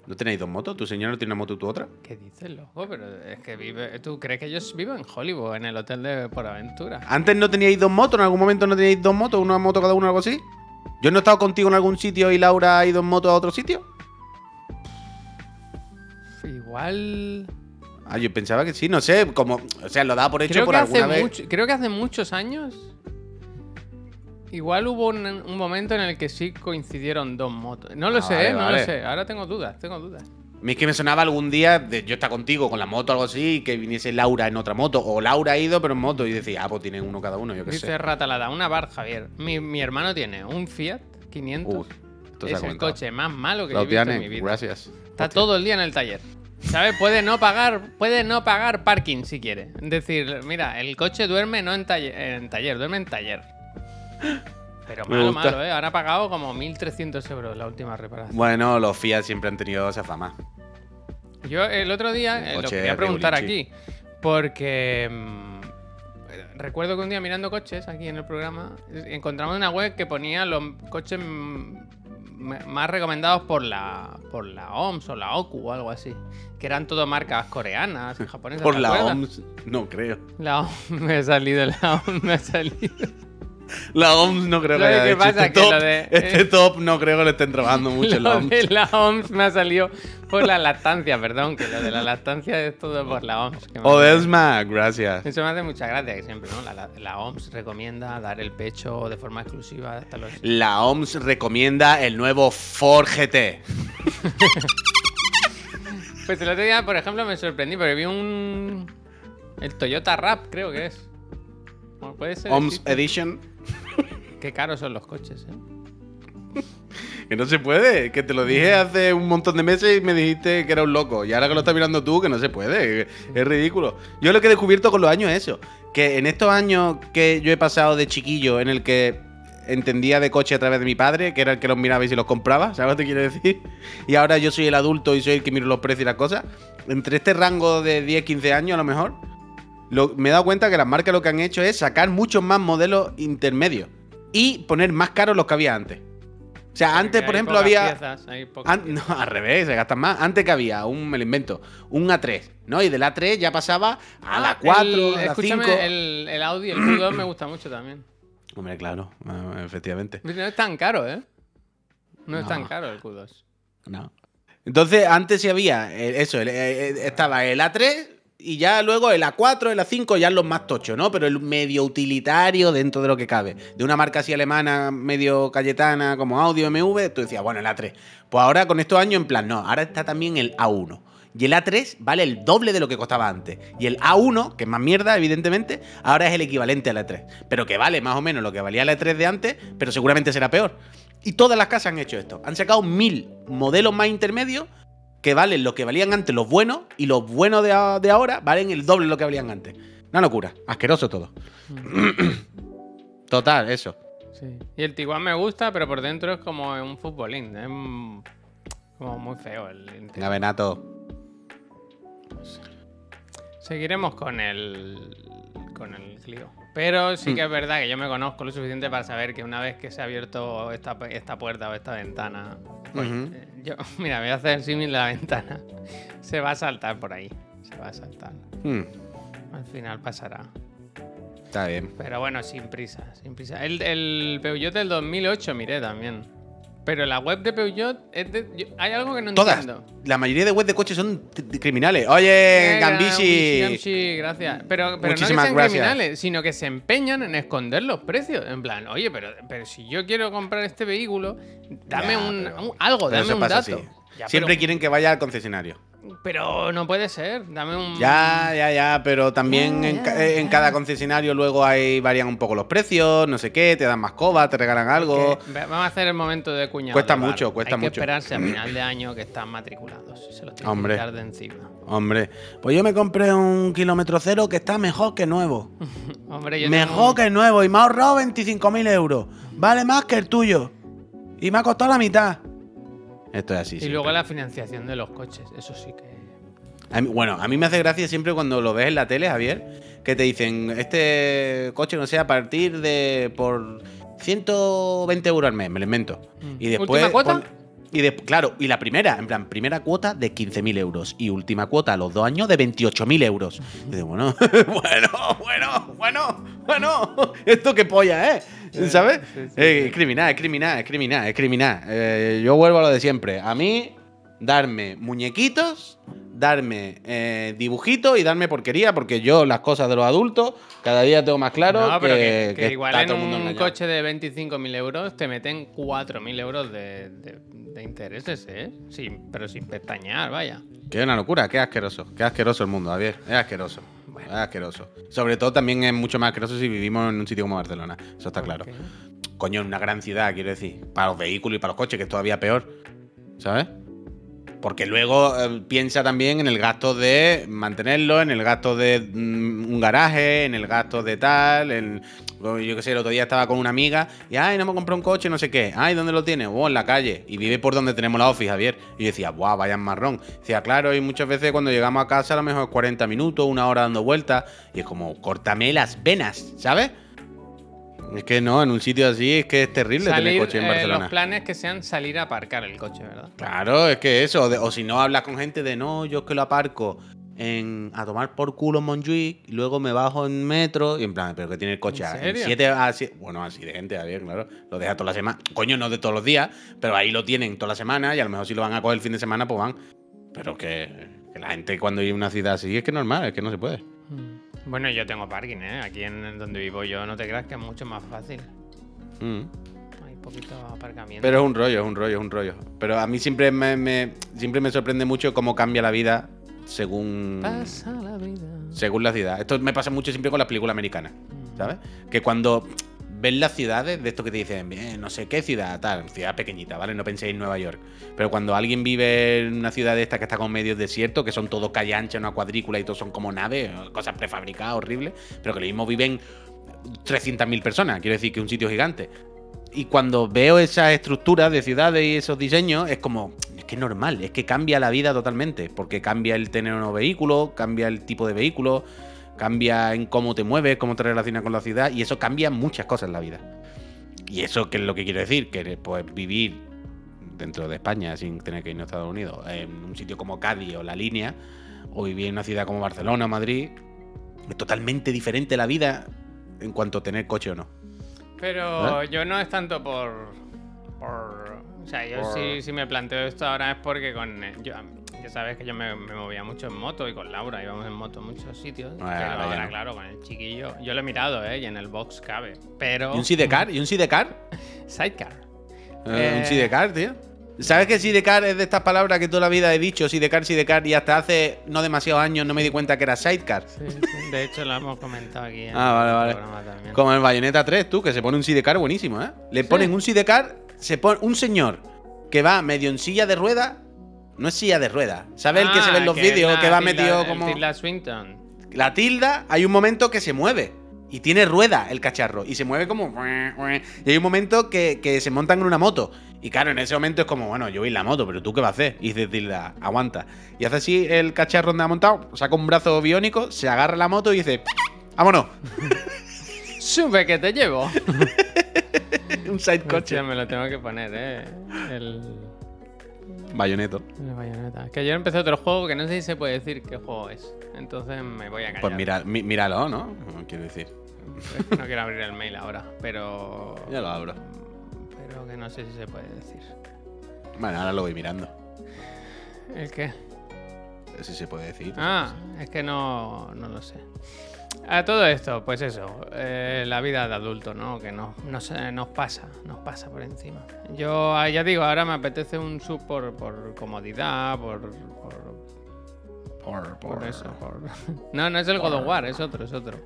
B: ¿No tenéis dos motos? ¿Tu señor no tiene una moto y tú otra?
A: ¿Qué dices, loco? Pero es que vive. ¿Tú crees que yo vivo en Hollywood, en el hotel de Por Aventura?
B: ¿Antes no teníais dos motos? ¿En algún momento no teníais dos motos? ¿Una moto cada uno o algo así? ¿Yo no he estado contigo en algún sitio y Laura ha ido en moto a otro sitio?
A: Igual.
B: Ah, yo pensaba que sí, no sé, como, o sea, lo daba por hecho
A: Creo
B: por
A: que, hace
B: alguna vez.
A: mucho, creo que hace muchos años. Igual hubo un, un momento en el que sí coincidieron dos motos. No lo
B: Ah,
A: sé,
B: vale,
A: ¿eh? no
B: vale.
A: lo sé. Ahora tengo dudas, tengo dudas.
B: A mí es que me sonaba algún día de yo estar contigo con la moto o algo así y que viniese Laura en otra moto. O Laura ha ido, pero en moto. Y decía, ah, pues tienen uno cada uno, yo qué
A: Dice
B: sé.
A: Ratalada, una bar, Javier. Mi, mi hermano tiene un Fiat 500.
B: Uy, esto se ha
A: es el coche más malo que
B: Lo
A: yo he visto en mi vida.
B: gracias.
A: Está todo el día en el taller. ¿Sabes? Puede no pagar, puede no pagar parking si quiere. Es decir, mira, el coche duerme no en taller, en taller duerme en taller. Pero malo, malo, ¿eh? Ahora ha pagado como 1.300 euros la última reparación.
B: Bueno, los Fiat siempre han tenido esa fama.
A: Yo el otro día eh, lo quería preguntar aquí, porque mm, recuerdo que un día mirando coches aquí en el programa, encontramos una web que ponía los coches mm, más recomendados por la, por la OMS o la OCU o algo así, que eran todo marcas coreanas y japonesas.
B: Por
A: ¿te
B: la
A: acuerdas?
B: OMS, no creo.
A: La OMS me ha salido, la OMS me ha salido.
B: La OMS no creo que
A: ¿Sabes
B: haya
A: pasa?
B: este
A: Que
B: top.
A: lo de-
B: Este
A: eh,
B: top no creo que le estén trabajando *laughs* mucho en la
A: Lo
B: OMS.
A: de la OMS me ha salido por la lactancia, perdón, que lo de la lactancia es todo por la OMS.
B: Odesma, gracias.
A: Eso me hace mucha gracia que siempre, ¿no? La, la- la OMS recomienda dar el pecho de forma exclusiva hasta los...
B: La OMS recomienda el nuevo Ford GT. *laughs*
A: Pues el otro día, por ejemplo, me sorprendí porque vi un... El Toyota Rap, creo que es. Puede ser.
B: OMS. Edition.
A: Qué caros son los coches, ¿eh? *laughs*
B: Que no se puede, que te lo dije hace un montón de meses y me dijiste que era un loco. Y ahora que lo estás mirando tú, que no se puede, es ridículo. Yo lo que he descubierto con los años es eso, que en estos años que yo he pasado de chiquillo, en el que entendía de coche a través de mi padre, que era el que los miraba y se los compraba, ¿sabes lo que te quiero decir? *laughs* Y ahora yo soy el adulto y soy el que miro los precios y las cosas. Entre este rango de 10, 15 años a lo mejor, me he dado cuenta que las marcas lo que han hecho es sacar muchos más modelos intermedios y poner más caros los que había antes. O sea, antes,
A: Porque
B: por
A: hay
B: ejemplo, había...
A: piezas,
B: An- *laughs* no, al revés, se gastan más. Antes que había un, me lo invento, un A3, ¿no? Y del A3 ya pasaba a la
A: Ah,
B: 4,
A: el-
B: a la 5.
A: Escúchame, el, el Audi, el Q2 me gusta mucho también. *clears throat*
B: Hombre, claro, eh, efectivamente.
A: No es tan caro, ¿eh? No, es
B: No.
A: tan caro el Q2.
B: No. Entonces, antes sí había eh, eso, eh, eh, estaba el A3 y ya luego el A4, el A5, ya los más tochos, ¿no? Pero el medio utilitario dentro de lo que cabe. De una marca así alemana, medio cayetana, como Audio MV, tú decías, bueno, el A3. Pues ahora con estos años, en plan, no, ahora está también el A1. Y el A3 vale el doble de lo que costaba antes. Y el A1, que es más mierda, evidentemente, ahora es el equivalente al A3. Pero que vale más o menos lo que valía el A3 de antes, pero seguramente será peor. Y todas las casas han hecho esto. Han sacado mil modelos más intermedios que valen lo que valían antes los buenos y los buenos de, de ahora valen el doble de lo que valían antes. Una locura. Asqueroso todo. *clears throat* Total, eso.
A: Sí. Y el Tiguan me gusta, pero por dentro es como un futbolín. Es mm, como muy feo el interior.
B: Venga, Benato.
A: Seguiremos con el con el Clio. Pero sí
B: Mm.
A: que es verdad que yo me conozco lo suficiente para saber que una vez que se ha abierto esta, esta puerta o esta ventana, pues, eh, yo, *laughs* mira, voy a hacer símil la ventana. *laughs* Se va a saltar por ahí. Se va a saltar.
B: Hmm,
A: Al final pasará.
B: está bien.
A: Pero bueno, sin prisa, sin prisa. El, el Peugeot del 2008 miré también. Pero la web de Peugeot es de- yo- hay algo que no
B: Todas.
A: entiendo.
B: La mayoría de webs de coches son criminales. Oye, Gambishi.
A: Gambishi, gracias. Pero, pero no que
B: Muchísimas
A: sean
B: gracias.
A: criminales, sino que se empeñan en esconder los precios. En plan, oye, pero, pero si yo quiero comprar este vehículo, dame
B: Ya,
A: un,
B: pero-
A: un- algo, dame un dato. Ya,
B: Siempre quieren que vaya al concesionario.
A: Pero no puede ser, dame un...
B: Ya, ya, ya, pero también en, ca- cada concesionario luego hay varían un poco los precios, no sé qué, te dan más coba, te regalan algo.
A: Que- Vamos a hacer el momento de cuñado.
B: Cuesta
A: bar.
B: mucho, cuesta
A: Hay que
B: mucho.
A: esperarse a *clears throat* final de año que están matriculados. Se los tienen
B: Hombre.
A: que quitar de encima.
B: Hombre, pues yo me compré un kilómetro cero que está mejor que nuevo. *laughs*
A: Hombre, yo
B: Mejor
A: tengo-
B: que nuevo y me ha ahorrado 25.000 euros. Vale más que el tuyo. Y me ha costado la mitad. Esto es así.
A: Y
B: siempre.
A: luego la financiación de los coches, eso sí que...
B: A mí- bueno, a mí me hace gracia siempre cuando lo ves en la tele, Javier, que te dicen, este coche, no sé, a partir de por 120 euros al mes, me lo invento.
A: Mm.
B: Y después...
A: ¿Última cuota?
B: pon- y de- claro, y la primera, en plan, primera cuota de 15.000 euros y última cuota a los dos años de 28.000 euros. Y digo, bueno, *laughs* bueno, bueno, bueno, bueno, esto qué polla, ¿eh? ¿Sabes?
A: sí, sí,
B: Eh,
A: sí.
B: Es criminal, es criminal, es criminal, es criminal. Eh, yo vuelvo a lo de siempre. A mí, darme muñequitos, darme eh, dibujitos y darme porquería, porque yo las cosas de los adultos cada día tengo más claro
A: no,
B: que,
A: pero que, que
B: que
A: igual
B: está
A: en
B: todo el mundo
A: un
B: engañado.
A: coche de 25.000 euros te meten 4.000 euros de, de- de intereses, ¿eh? Sin, pero sin pestañear, vaya.
B: Es una locura, qué asqueroso, qué asqueroso el mundo, Javier, es asqueroso. Es asqueroso. Sobre todo también es mucho más asqueroso si vivimos en un sitio como Barcelona. Eso está claro. Coño, en una gran ciudad, quiero decir. Para los vehículos y para los coches, que es todavía peor. ¿Sabes? Porque luego eh, piensa también en el gasto de mantenerlo, en el gasto de mm, un garaje, en el gasto de tal. En, yo qué sé, el otro día estaba con una amiga y, ay, no me compré un coche, no sé qué. Ay, ¿dónde lo tiene? Oh, en la calle. Y vive por donde tenemos la office, Javier. Y yo decía, guau, vaya marrón. Decía, claro, y muchas veces cuando llegamos a casa a lo mejor 40 minutos, una hora dando vueltas. Y es como, córtame las venas, ¿sabes? Es que no, en un sitio así es que es terrible tener
A: Salir,
B: coche en
A: eh,
B: Barcelona.
A: los planes que sean salir a aparcar el coche, ¿verdad?
B: Claro, es que eso. de- o si no, hablas con gente de no, yo es que lo aparco en, a tomar por culo en Montjuic y luego me bajo en metro y en plan, pero que tiene el coche
A: ¿En
B: a- en siete a sie- Bueno, así de gente, Javier, claro. Lo deja toda la semana. Coño, no de todos los días, pero ahí lo tienen toda la semana y a lo mejor si lo van a coger el fin de semana, pues van. Pero que, que la gente cuando vive en una ciudad así es que es normal, es que no se puede.
A: Bueno, yo tengo parking, ¿eh? Aquí en, donde vivo yo, no te creas que es mucho más fácil.
B: Mm.
A: Hay poquito aparcamiento.
B: Pero es un rollo, es un rollo, es un rollo. Pero a mí siempre me, me- siempre me sorprende mucho cómo cambia la vida según,
A: Pasa la vida.
B: según la ciudad. Esto me pasa mucho siempre con las películas americanas, ¿sabes? Que cuando ves las ciudades, de esto que te dicen, bien, no sé qué ciudad, tal, ciudad pequeñita, ¿vale? No penséis en Nueva York. Pero cuando alguien vive en una ciudad de estas que está con medio desierto, que son todo calle ancha, una cuadrícula y todo son como naves, cosas prefabricadas, horribles, pero que lo mismo viven 300.000 personas, quiero decir que es un sitio gigante. Y cuando veo esas estructuras de ciudades y esos diseños, es como, es que es normal, es que cambia la vida totalmente, porque cambia el tener un nuevo vehículo, cambia el tipo de vehículo, cambia en cómo te mueves, cómo te relacionas con la ciudad, y eso cambia muchas cosas en la vida. Y eso que es lo que quiero decir, que pues vivir dentro de España sin tener que ir a Estados Unidos, en un sitio como Cádiz o La Línea, o vivir en una ciudad como Barcelona o Madrid, es totalmente diferente la vida en cuanto a tener coche o no.
A: Pero yo no es tanto por. por o sea, yo
B: Por-
A: sí, sí me planteo esto ahora es porque con. eh, Yo, ya sabes que yo me, me movía mucho en moto y con Laura íbamos en moto a muchos sitios.
B: Ah, no.
A: claro, con el chiquillo. Yo lo he mirado, ¿eh? Y en el box cabe. Pero.
B: ¿Y un sidecar? ¿Y un sidecar? *laughs*
A: Sidecar.
B: Eh,
A: Eh.
B: Un sidecar, tío. ¿Sabes que sidecar es de estas palabras que toda la vida he dicho? Sidecar, sidecar, y hasta hace no demasiados años no me di cuenta que era sidecar.
A: Sí, sí. De hecho, lo hemos comentado aquí en
B: Ah, vale,
A: el
B: vale.
A: también.
B: Como el Bayonetta 3, tú, que se pone un sidecar buenísimo, ¿eh? Le ponen un sidecar, se pone un señor que va medio en silla de rueda. No es silla de rueda. ¿Sabes el que se ve en
A: Ah,
B: los vídeos que va
A: tilda-
B: metido como.
A: Tilda Swinton.
B: La tilda, hay un momento que se mueve. Y tiene rueda el cacharro. Y se mueve como. Y hay un momento que, que se montan en una moto. Y claro, en ese momento es como, bueno, yo voy en la moto, pero tú qué vas a hacer. Y dice aguanta. Y hace así el cacharro donde ha montado, saca un brazo biónico, se agarra la moto y dice. vámonos. *laughs*
A: Sube que te llevo. *laughs*
B: Un side coche.
A: Hostia, me lo tengo que poner, eh. El,
B: Bayoneto.
A: el bayoneta. Que yo empecé otro juego que no sé si se puede decir qué juego es. Entonces me voy a callar.
B: Pues mira, mí- míralo, ¿no? Quiero decir. *laughs*
A: No quiero abrir el mail ahora, pero.
B: Ya lo abro.
A: Pero que no sé si se puede decir.
B: Bueno, ahora lo voy mirando.
A: ¿El qué?
B: Si se puede decir.
A: Ah, es que no, no lo sé. A todo esto, pues eso, eh, la vida de adulto, ¿no? Que nos, nos, nos pasa, nos pasa por encima. Yo ah, ya digo, ahora me apetece un sub por, por comodidad, por, por,
B: Por,
A: por eso. por- *laughs* No, no es el God of War, es otro, es otro.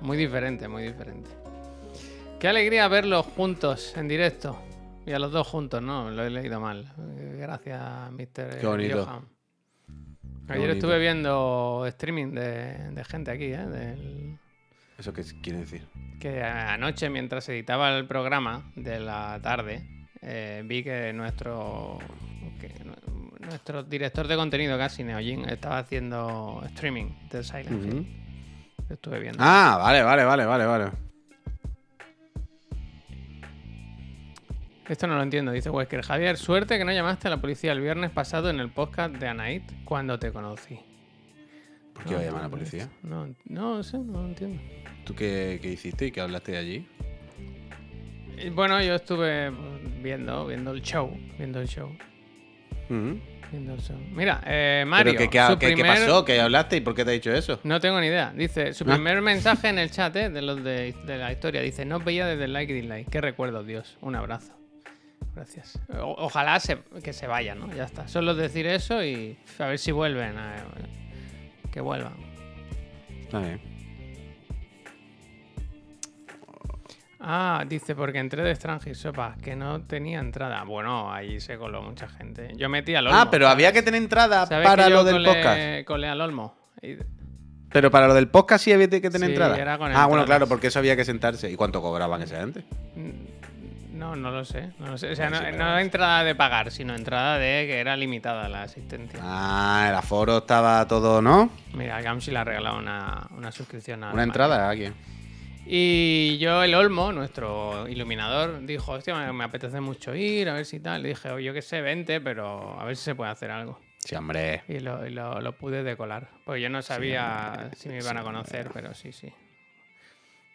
A: Muy diferente, muy diferente. Qué alegría verlos juntos en directo. Y a los dos juntos, ¿no? Lo he leído mal. Eh, Gracias, Mr.
B: Qué bonito.
A: Johan. Ayer
B: bonito.
A: estuve viendo streaming de, de gente aquí, ¿eh? Del-
B: ¿Eso qué quiere decir?
A: que anoche, mientras editaba el programa de la tarde, eh, vi que nuestro que nuestro director de contenido, casi Neojin, estaba haciendo streaming de Silent Hill. Estuve viendo.
B: Ah, vale, vale, vale, vale, vale.
A: Esto no lo entiendo, dice Wesker. Javier, suerte que no llamaste a la policía el viernes pasado en el podcast de Anait cuando te conocí.
B: ¿Por qué va a llamar a la policía?
A: No, no sé, no lo entiendo.
B: ¿Tú qué, qué hiciste y qué hablaste allí?
A: Y Bueno, yo estuve viendo, viendo el show, viendo el show,
B: Ujú.
A: viendo el show. Mira, eh, Mario,
B: ¿Pero qué,
A: su
B: pasó? ¿Qué hablaste y por qué te ha dicho eso?
A: No tengo ni idea. Dice, su
B: Ah.
A: primer *laughs* mensaje en el chat eh, de los de, de la historia. Dice, no os veía desde el like y dislike. Qué recuerdo, Dios. Un abrazo. Gracias. O- ojalá se- que se vayan, ¿no? Ya está. Solo decir eso y a ver si vuelven. a- que vuelvan.
B: Está bien.
A: Ah, dice, porque entré de Strange Sopa, que no tenía entrada. Bueno, ahí se coló mucha gente. Yo metí al Olmo.
B: Ah, pero
A: ¿sabes?
B: había que tener entrada
A: ¿Sabes
B: para
A: que yo
B: lo del
A: colé-
B: podcast.
A: colé al Olmo? Y-
B: Pero para lo del podcast sí había que tener
A: Sí,
B: entrada.
A: era con
B: ah, bueno,
A: entradas.
B: claro, porque eso había que sentarse. ¿Y cuánto cobraban esa gente?
A: No, no lo sé. No lo sé. O sea,
B: Sí,
A: no,
B: pero-
A: no entrada de pagar, sino entrada de que era limitada la asistencia.
B: Ah, el aforo estaba todo, ¿no?
A: Mira, Gamsi le ha regalado una, una suscripción a.
B: Una entrada a alguien.
A: Y yo, el Olmo, nuestro iluminador, dijo: Hostia, me, apetece mucho ir, a ver si tal. Le dije: "Oye, yo qué sé, vente, pero a ver si se puede hacer algo.
B: Sí, hombre.
A: Y lo, lo- lo pude decolar. Porque yo no sabía si me iban a conocer, pero sí, sí.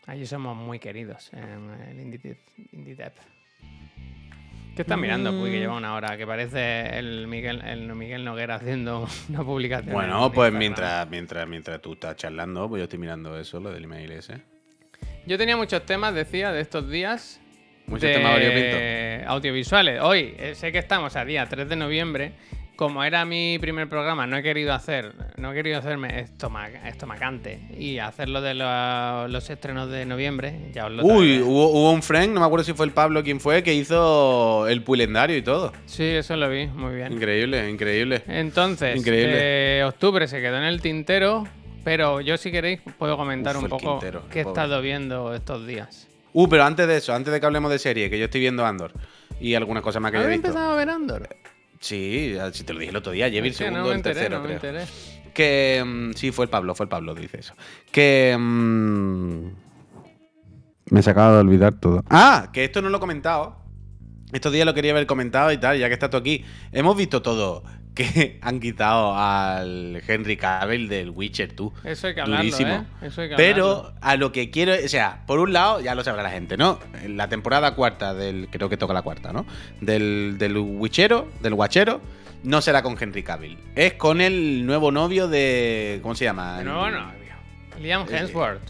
A: Allí somos muy queridos en el Dev. ¿Qué estás mirando, Puy, que lleva una hora? Que parece el Miguel, el Miguel Noguera haciendo una publicación.
B: Bueno,
A: en
B: pues
A: Instagram.
B: mientras, mientras, mientras tú estás charlando, pues yo estoy mirando eso, lo del email ese.
A: Yo tenía muchos temas, decía, de estos días.
B: Muchos
A: de
B: temas variopintos.
A: audiovisuales. Hoy, eh, sé que estamos a día 3 de noviembre. Como era mi primer programa, no he querido hacer, no he querido hacerme estoma- estomacante y hacerlo de lo- los estrenos de noviembre. Ya os lo
B: Uy, hubo, hubo un friend, no me acuerdo si fue el Pablo quien fue, que hizo el puilendario y todo.
A: Sí, eso lo vi, muy bien.
B: Increíble, increíble.
A: Entonces,
B: Increíble.
A: eh, octubre se quedó en el tintero, pero yo si queréis puedo comentar
B: Uf,
A: un poco
B: Quintero,
A: qué he
B: pobre.
A: estado viendo estos días.
B: Uh, pero antes de eso, antes de que hablemos de serie, que yo estoy viendo Andor y algunas cosas más que yo he
A: ¿Habéis
B: visto.
A: empezado a ver Andor?
B: Sí, si te lo dije el otro día, llevo el segundo
A: no me
B: el
A: enteré,
B: tercero,
A: no me
B: creo.
A: enteré.
B: Que mm, sí, fue el Pablo, fue el Pablo dice eso. Que mm, me se acaba de olvidar todo. Ah, que esto no lo he comentado. Estos días lo quería haber comentado y tal, ya que está tú aquí. Hemos visto todo que *laughs* han quitado al Henry Cavill del Witcher 2.
A: Eso hay que hablarlo,
B: Durísimo.
A: ¿eh? Eso hay que hablarlo.
B: Pero a lo que quiero, o sea, por un lado, ya lo sabrá la gente, ¿no? En la temporada cuarta del, creo que toca la cuarta, ¿no? Del, del Witchero, del Guachero, no será con Henry Cavill. Es con el nuevo novio de, ¿cómo se llama?
A: De nuevo
B: El-
A: novio. Liam
B: Eh,
A: Hemsworth.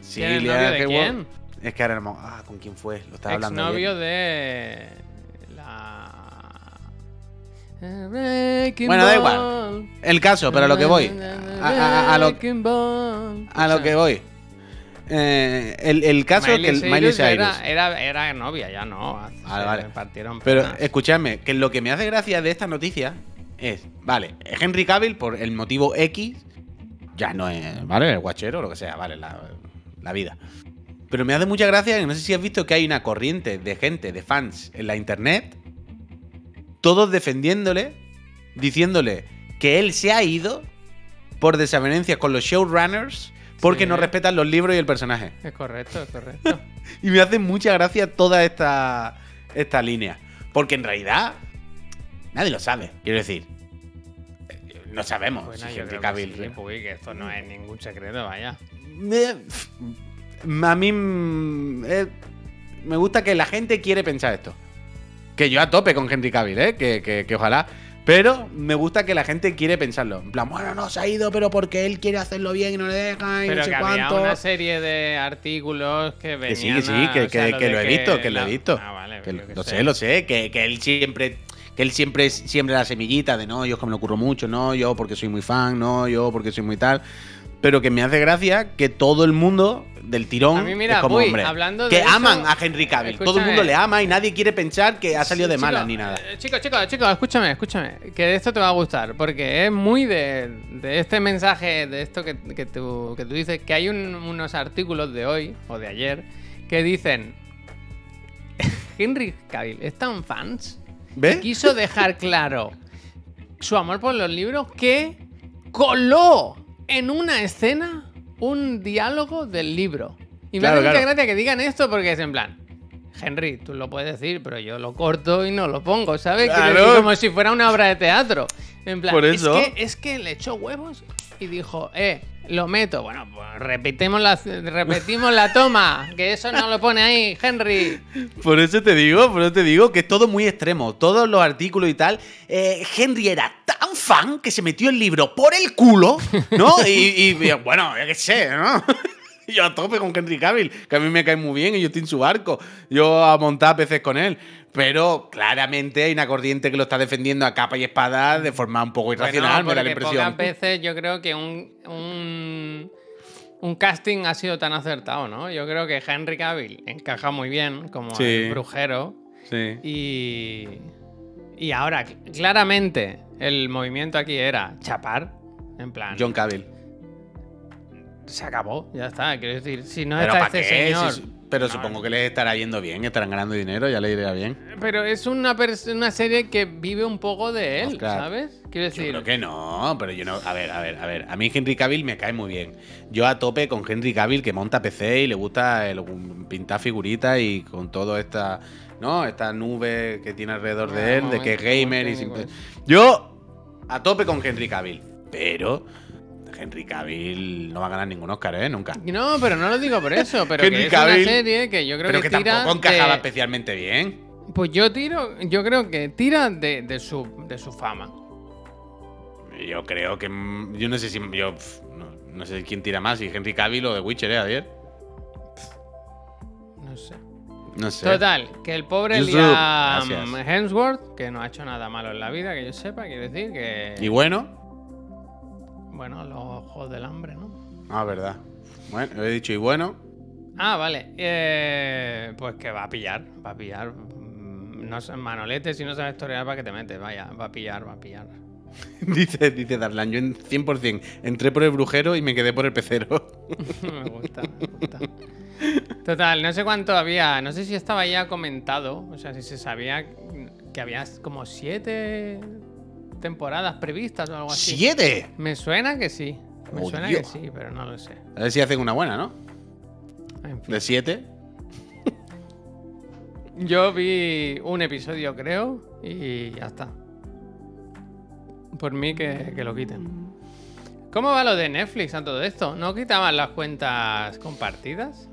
B: Sí,
A: ¿Quién es
B: Liam
A: novio de
B: Hemsworth.
A: quién?
B: Es que ahora no, ah, ¿con quién fue? Lo estaba hablando
A: Exnovio
B: ayer.
A: de la
B: Bueno, da igual. El caso, pero a lo que voy. A, a- a lo, a que voy. Eh, el, el caso es que el Miley Cyrus.
A: Era, era, era novia, ya no.
B: Vale,
A: se
B: vale.
A: partieron
B: Pero escuchadme, que lo que me hace gracia de esta noticia es, vale, Henry Cavill por el motivo X, ya no es, ¿vale? El guachero, lo que sea, vale, la, la vida. Pero me hace mucha gracia que no sé si has visto que hay una corriente de gente, de fans en la internet, todos defendiéndole, diciéndole que él se ha ido por desavenencias con los showrunners porque
A: Sí.
B: no respetan los libros y el personaje.
A: Es correcto, es correcto. *laughs*
B: Y me hace mucha gracia toda esta, esta línea. Porque en realidad, nadie lo sabe. Quiero decir, no sabemos
A: Bueno,
B: si
A: yo
B: Henry
A: creo
B: Cavill.
A: que sí, Puy, que esto no es ningún secreto, vaya.
B: Eh, A mí eh, me gusta que la gente quiere pensar esto. Que yo a tope con Henry Cavill, ¿eh? Que, que- que ojalá. Pero me gusta que la gente quiere pensarlo. En plan, bueno, no se ha ido, pero porque él quiere hacerlo bien y no le deja y
A: Pero
B: no sé
A: que había
B: cuánto.
A: una serie de artículos que
B: Que sí,
A: venían
B: que sí,
A: a-
B: que,
A: sea,
B: que- que lo he visto, que lo he visto.
A: Ah, vale,
B: Que lo sé, lo sé, que, que él siempre. Que él siempre siembra la semillita de no, yo es que me lo ocurro mucho, no, yo porque soy muy fan, no, yo porque soy muy tal. Pero que me hace gracia que todo el mundo del tirón
A: A mí, mira,
B: es como
A: uy,
B: hombre.
A: hablando
B: que
A: de eso,
B: aman a Henry Cavill. Todo el mundo le ama y nadie quiere pensar que ha salido de
A: Sí,
B: mala
A: chico,
B: ni nada.
A: eh, Chicos, chicos, chicos, escúchame, escúchame. Que esto te va a gustar. Porque es muy de, de este mensaje, de esto que, que tú, que tú dices, que hay un- unos artículos de hoy o de ayer que dicen: *laughs* Henry Cavill es tan fans
B: ¿Ves?
A: quiso dejar claro su amor por los libros que coló en una escena un diálogo del libro. Y me
B: Claro,
A: hace mucha gracia que digan esto porque es en plan. Henry, tú lo puedes decir, pero yo lo corto y no lo pongo, ¿sabes? Quiero
B: Claro.
A: decir, como si fuera una obra de teatro. En plan,
B: Por eso.
A: Es, que, es que le echó huevos y dijo, eh, lo meto. Bueno, pues repetimos la, repetimos la toma, que eso no lo pone ahí, Henry.
B: Por eso te digo, por eso te digo que es todo muy extremo. Todos los artículos y tal. eh, Henry era tan fan que se metió el libro por el culo, ¿no? y, bueno, ya que sé, ¿no? *laughs* Yo a tope con Henry Cavill, que a mí me cae muy bien y yo estoy en su barco. Yo a montar peces con él. Pero claramente hay una corriente que lo está defendiendo a capa y espada de forma un poco irracional,
A: Bueno,
B: me da la impresión.
A: Pocas veces yo creo que un, un, un casting ha sido tan acertado, ¿no? Yo creo que Henry Cavill encaja muy bien como
B: Sí.
A: el brujero.
B: Sí.
A: Y, y ahora, cl- claramente, el movimiento aquí era chapar. En plan,
B: John Cavill.
A: se acabó, ya está. Quiero decir, si no está
B: ¿para
A: este
B: qué?
A: señor.
B: Si- pero
A: No,
B: supongo que les estará yendo bien, estarán ganando dinero, ya le irá bien.
A: Pero es una, una serie que vive un poco de él,
B: Oscar,
A: ¿sabes? Quiero
B: Yo
A: decir,
B: creo que no, pero yo no. A ver, a ver, a ver. A mí Henry Cavill me cae muy bien. Yo a tope con Henry Cavill que monta PC y le gusta el- pintar figuritas y con todo esta. ¿No? Esta nube que tiene alrededor
A: Ah,
B: de él, de que es gamer y simple- Yo a tope con Henry Cavill. Pero Henry Cavill no va a ganar ningún Oscar, ¿eh? Nunca.
A: No, pero no lo digo por eso, pero
B: Henry
A: que es
B: Cavill,
A: una serie que yo creo
B: Pero
A: que,
B: que
A: tira
B: tampoco encajaba
A: de-
B: especialmente bien.
A: Pues yo tiro, yo creo que tira de, de su, de su fama.
B: Yo creo que. mm, Yo no sé si. Yo no, no sé quién tira más, si Henry Cavill o The Witcher, ¿eh? Ayer.
A: No sé.
B: No sé.
A: Total, que el pobre Liam. Hemsworth, que no ha hecho nada malo en la vida, que yo sepa, quiere decir que.
B: Y bueno.
A: Bueno, los ojos del hambre, ¿no?
B: Ah, verdad. Bueno, he dicho y bueno.
A: Ah, vale. Eh, pues que va a pillar, va a pillar. Mm, No sé, Manolete, si no sabes historiar, ¿para qué te metes? Vaya, va a pillar, va a pillar. *laughs*
B: dice, dice Darlan, yo en 100% entré por el brujero y me quedé por el pecero. *laughs*
A: me gusta, me gusta. Total, no sé cuánto había, no sé si estaba ya comentado, o sea, si se sabía que había como siete temporadas previstas o algo así.
B: ¡Siete!
A: Me suena que sí, me
B: Oh,
A: suena
B: Dios.
A: que sí, pero no lo sé.
B: A ver si hacen una buena, ¿no?
A: En fin.
B: De siete. *laughs*
A: Yo vi un episodio, creo, y ya está. Por mí que, que lo quiten. ¿Cómo va lo de Netflix a todo esto? ¿No quitaban las cuentas compartidas?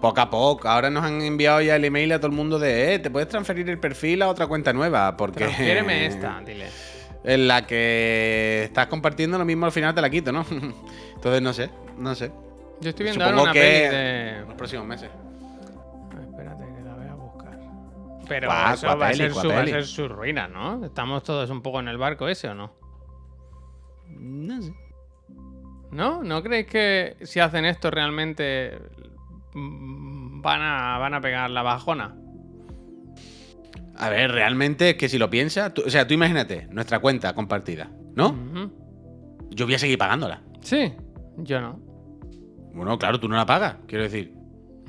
B: Poco a poco. Ahora nos han enviado ya el email a todo el mundo de, eh, te puedes transferir el perfil a otra cuenta nueva. Porque.
A: Transfiéreme esta, dile.
B: En la que estás compartiendo lo mismo al final te la quito, ¿no? *laughs* Entonces no sé, no sé.
A: Yo estoy viendo ahora
B: Supongo
A: una
B: que
A: peli de.
B: los próximos meses.
A: Espérate que la voy a buscar. Pero
B: Guau,
A: eso va, a ser su, va a
B: guapeli.
A: ser su ruina, ¿no? Estamos todos un poco en el barco ese o no.
B: No sé.
A: ¿No? ¿No creéis que si hacen esto realmente mm, van a, van a pegar la bajona?
B: A ver, realmente es que si lo piensas, tú- o sea, tú imagínate, nuestra cuenta compartida, ¿no? Yo voy a seguir pagándola.
A: Sí, yo no.
B: Bueno, claro, tú no la pagas, quiero decir.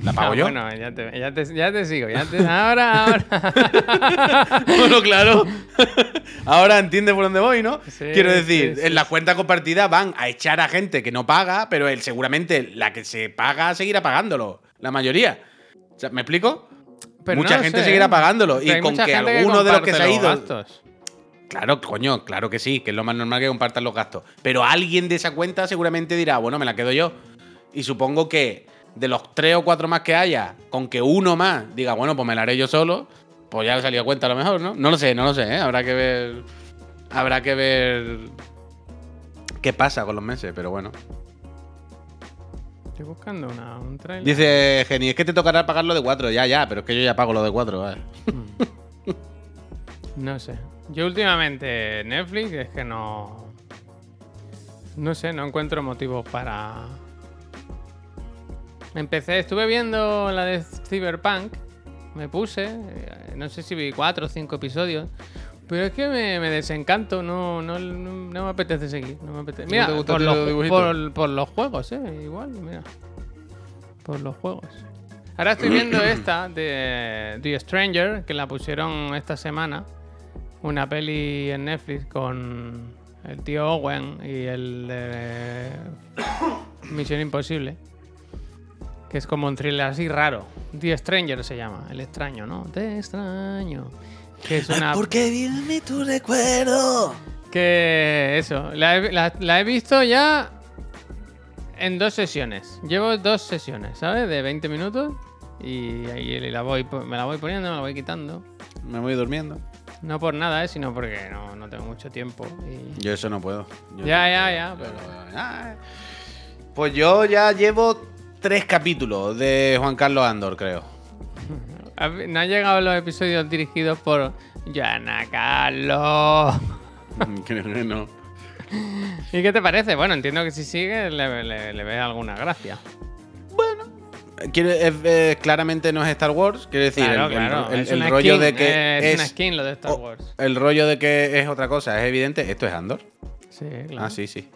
B: La *laughs* pago
A: Ah,
B: yo.
A: Bueno, ya te, ya te- ya te sigo. Ya te- ahora, ahora. *laughs*
B: bueno, claro. *laughs* Ahora entiende por dónde voy, ¿no?
A: Sí,
B: Quiero decir,
A: sí, sí,
B: en las cuentas compartidas van a echar a gente que no paga, pero él seguramente la que se paga seguirá pagándolo. La mayoría. ¿Me explico?
A: Pero
B: Mucha
A: no
B: gente
A: sé,
B: seguirá
A: ¿eh?
B: pagándolo. Y con que alguno de los que se ha ido.
A: gastos.
B: Claro, coño, claro que sí, que es lo más normal que compartan los gastos. Pero alguien de esa cuenta seguramente dirá, bueno, me la quedo yo. Y supongo que de los tres o cuatro más que haya, con que uno más diga, bueno, pues me la haré yo solo, pues ya salió a cuenta a lo mejor, ¿no? No lo sé, no lo sé, ¿eh? Habrá que ver. Habrá que ver. ¿Qué pasa con los meses? Pero bueno.
A: Estoy buscando una, un trailer.
B: Dice Geni, es que te tocará pagar lo de cuatro. Ya, ya, pero es que yo ya pago lo de cuatro. vale.
A: No sé. Yo últimamente Netflix es que no. No sé, no encuentro motivos para. Empecé, estuve viendo la de Cyberpunk. Me puse, eh, no sé si vi cuatro o cinco episodios. Pero es que me, me desencanto, no, no, no, no me apetece seguir. No me apetece. Mira,
B: te gusta
A: por,
B: los
A: por, por los juegos, eh, igual, mira. Por los juegos. Ahora estoy viendo *clears throat* esta de The Stranger, que la pusieron esta semana. Una peli en Netflix con el tío Owen y el de Misión Imposible. Que es como un thriller así raro. The Stranger se llama. El extraño, ¿no? Te extraño. Que es una.
B: qué vive tu recuerdo?
A: Que eso. La he, la- la he visto ya en dos sesiones. Llevo dos sesiones, ¿sabes? De 20 minutos. Y ahí la voy, me la voy poniendo, me la voy quitando.
B: Me voy durmiendo.
A: No por nada, ¿eh? sino porque no, no tengo mucho tiempo. y-
B: Yo eso no puedo. Yo-
A: Ya, ya, ya. Pero...
B: Ah, Pues yo ya llevo tres capítulos de Juan Carlos Andor, creo.
A: ¿Ha- ¿No han llegado los episodios dirigidos por Joana Carlos? *laughs*
B: creo que no.
A: ¿Y qué te parece? Bueno, entiendo que si sigue le, le, le ve alguna gracia.
B: Es- es- claramente no es Star Wars, quiero decir,
A: Claro,
B: el,
A: claro.
B: el-
A: es
B: el
A: una
B: rollo
A: skin,
B: de que
A: eh, es,
B: es,
A: una skin lo de Star
B: o-
A: Wars.
B: el rollo de que es otra cosa, es evidente. Esto es Andor.
A: Sí, claro.
B: Ah, sí, sí.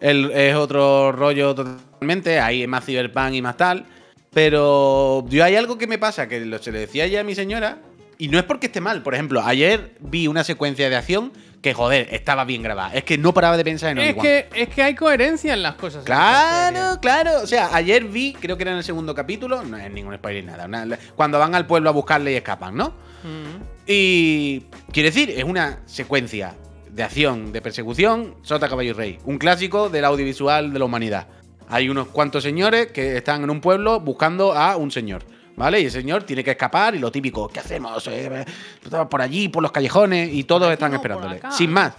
B: El- es otro rollo totalmente, hay más cyberpunk y más tal. Pero yo hay algo que me pasa, que lo, se le decía ya a mi señora, y no es porque esté mal. Por ejemplo, ayer vi una secuencia de acción que, joder, estaba bien grabada. Es que no paraba de pensar en
A: Es
B: Obi-Wan.
A: que, es que hay coherencia en las cosas.
B: Claro, claro. O sea, ayer vi, creo que era en el segundo capítulo, no es ningún spoiler nada. una- cuando van al pueblo a buscarle y escapan, ¿no?
A: Mm.
B: Y quiere decir, es una secuencia de acción, de persecución, Sota Caballo y Rey. Un clásico del audiovisual de la humanidad. Hay unos cuantos señores que están en un pueblo buscando a un señor. ¿Vale? Y el señor tiene que escapar y lo típico, ¿qué hacemos? Eh, por allí, por los callejones, y todos están esperándole. Sin más.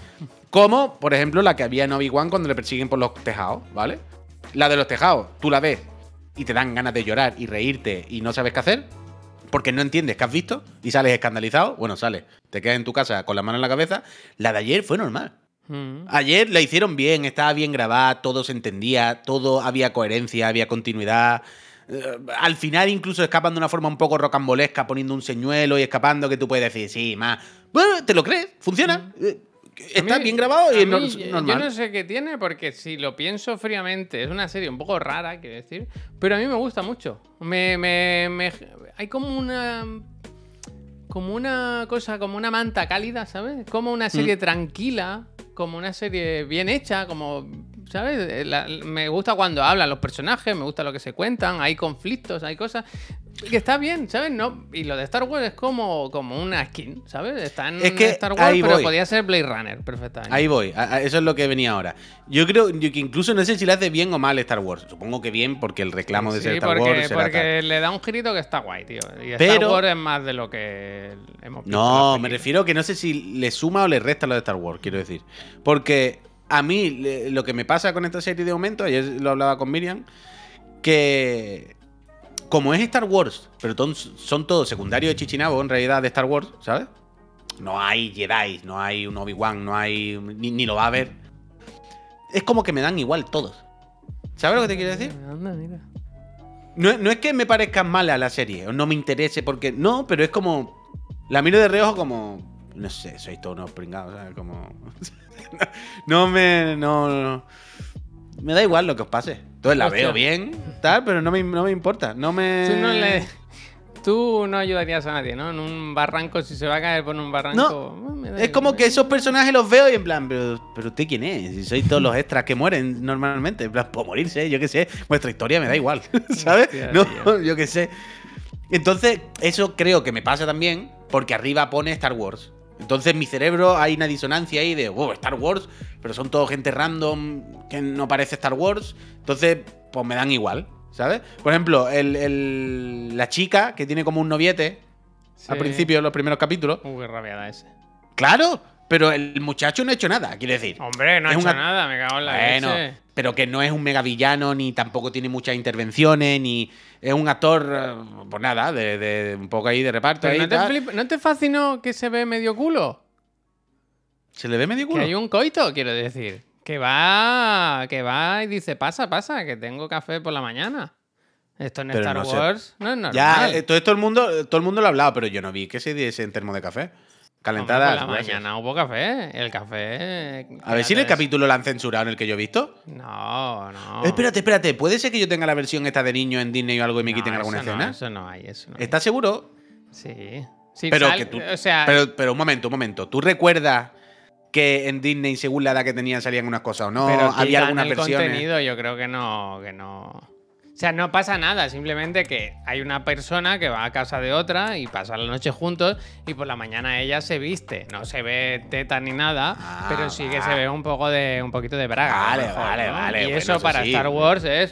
B: Como, por ejemplo, la que había en Obi-Wan cuando le persiguen por los tejados, ¿vale? La de los tejados, tú la ves y te dan ganas de llorar y reírte y no sabes qué hacer, porque no entiendes qué has visto y sales escandalizado, bueno, sales, te quedas en tu casa con la mano en la cabeza. La de ayer fue normal.
A: Mm.
B: Ayer la hicieron bien, estaba bien grabada, todo se entendía, todo había coherencia, había continuidad. Eh, al final incluso escapan de una forma un poco rocambolesca poniendo un señuelo y escapando que tú puedes decir, sí, más. Bueno, ¿te lo crees? ¿Funciona? Eh,
A: A
B: Está
A: mí-
B: bien grabado y es
A: mí,
B: normal.
A: Yo no sé qué tiene, porque si lo pienso fríamente, es una serie un poco rara, quiero decir, pero a mí me gusta mucho. Me, me, me- hay como una. Como una cosa, como una manta cálida, ¿sabes? Como una serie
B: Mm.
A: tranquila, como una serie bien hecha, como. ¿Sabes? Eh, la- me gusta cuando hablan los personajes, me gusta lo que se cuentan, hay conflictos, hay cosas. Que está bien, ¿sabes? No, y lo de Star Wars es como, como una skin, ¿sabes? Está en
B: Es que
A: Star Wars, pero
B: voy.
A: podía ser Blade Runner perfectamente.
B: Ahí voy, a- a- eso es lo que venía ahora. Yo creo yo que incluso no sé si le hace bien o mal Star Wars. Supongo que bien porque el reclamo de
A: Sí,
B: ser Star
A: porque,
B: Wars será
A: porque
B: tal.
A: le da un girito que está guay, tío. Y Star
B: Pero-
A: Wars es más de lo que hemos visto.
B: No, me refiero que no sé si le suma o le resta lo de Star Wars, quiero decir. Porque a mí lo que me pasa con esta serie de momento, ayer lo hablaba con Miriam, que como es Star Wars, pero son todos secundarios de Chichinabo en realidad de Star Wars, ¿sabes? No hay Jedi, no hay un Obi-Wan, no hay. Ni, ni lo va a haber. Es como que me dan igual todos. ¿Sabes lo que te quiero decir?
A: Anda, mira.
B: No, no es que me parezca mala la serie, o no me interese, porque. No, pero es como. La miro de reojo como. No sé, sois todos unos pringados, ¿sabes? Como. *laughs* no me. No, no. Me da igual lo que os pase. Entonces la
A: Hostia.
B: veo bien. tal, pero no me, no me importa. No me.
A: Tú no, le... Tú no ayudarías a nadie, ¿no? En un barranco, si se va a caer por un barranco.
B: No, Es como que esos personajes los veo y en plan, pero, pero usted quién es? Si sois todos los extras que mueren normalmente, en plan, por morirse, yo qué sé, vuestra historia me da igual, *laughs* ¿sabes?
A: Hostia,
B: no,
A: tío. *laughs*
B: yo qué sé. Entonces, eso creo que me pasa también porque arriba pone Star Wars. Entonces, mi cerebro hay una disonancia ahí de, Star Wars, pero son todo gente random que no parece Star Wars. Entonces, pues me dan igual, ¿sabes? Por ejemplo, el- el- la chica que tiene como un noviete al principio de los primeros capítulos.
A: Uy, qué rabiada ese.
B: Claro, pero el muchacho no ha hecho nada, quiero decir.
A: Hombre, no ha hecho
B: una-
A: nada, me cago en la
B: Bueno,
A: leche.
B: pero que no es un mega villano, ni tampoco tiene muchas intervenciones, ni es un actor, eh, pues nada, de, de un poco ahí de reparto.
A: Pero
B: ahí
A: ¿no, te flip- ¿no te fascinó que se ve medio culo?
B: ¿Se le ve medio
A: Que
B: culo?
A: hay un coito, quiero decir. Que va, que va y dice, pasa, pasa, que tengo café por la mañana. Esto en
B: Pero
A: Star
B: no sé.
A: Wars no es normal.
B: Ya, eh, todo esto el mundo, todo el mundo lo ha hablado, pero yo no vi que se diese en termo de café.
A: Hombre,
B: Calentada.
A: por la mañana hubo café. El café...
B: A ver si en el capítulo lo han censurado en el que yo he visto.
A: No, no.
B: Espérate, espérate. ¿Puede ser que yo tenga la versión esta de niño en Disney o algo y me
A: No,
B: quiten alguna escena?
A: No, eso no hay, eso no hay.
B: ¿Estás seguro?
A: Sí. Sí,
B: Pero
A: sal-
B: que tú.
A: O sea,
B: pero, pero un momento, un momento. ¿Tú recuerdas que en Disney, según la edad que tenían, salían unas cosas o no?
A: pero
B: había algunas
A: el
B: versiones.
A: contenido, yo creo que no, que no. O sea, no pasa nada, simplemente que hay una persona que va a casa de otra y pasa la noche juntos y por la mañana ella se viste. No se ve teta ni nada,
B: Ah,
A: pero sí que se ve un poco de un poquito de braga.
B: Vale, vale,
A: ¿no?
B: vale,
A: Y
B: bueno,
A: eso
B: eso
A: para
B: sí.
A: Star Wars es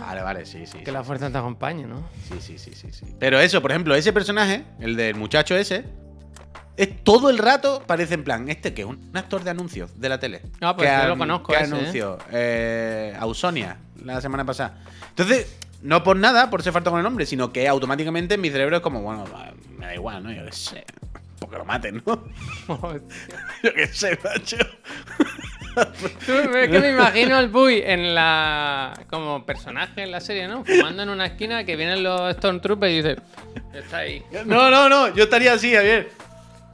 B: Vale, vale, sí, sí.
A: que
B: sí,
A: la fuerza te acompañe, ¿no?
B: sí, sí, sí, sí, sí. Pero eso, por ejemplo, ese personaje, el del muchacho ese, es todo el rato parece en plan, este que es un actor de anuncios de la tele.
A: Ah, pues
B: que
A: yo lo conozco ese, ¿eh?
B: anunció eh, Ausonia la semana pasada. Entonces, no por nada, por ser falta con el nombre, sino que automáticamente en mi cerebro es como, bueno, me da igual, ¿no? Yo qué sé. Porque lo maten, ¿no? *laughs* Yo qué sé, macho.
A: Tú, Es que me imagino al Puy en la. como personaje en la serie, ¿no? Fumando en una esquina que vienen los Stormtroopers y dice. Está ahí.
B: No, no, no, yo estaría así, Javier.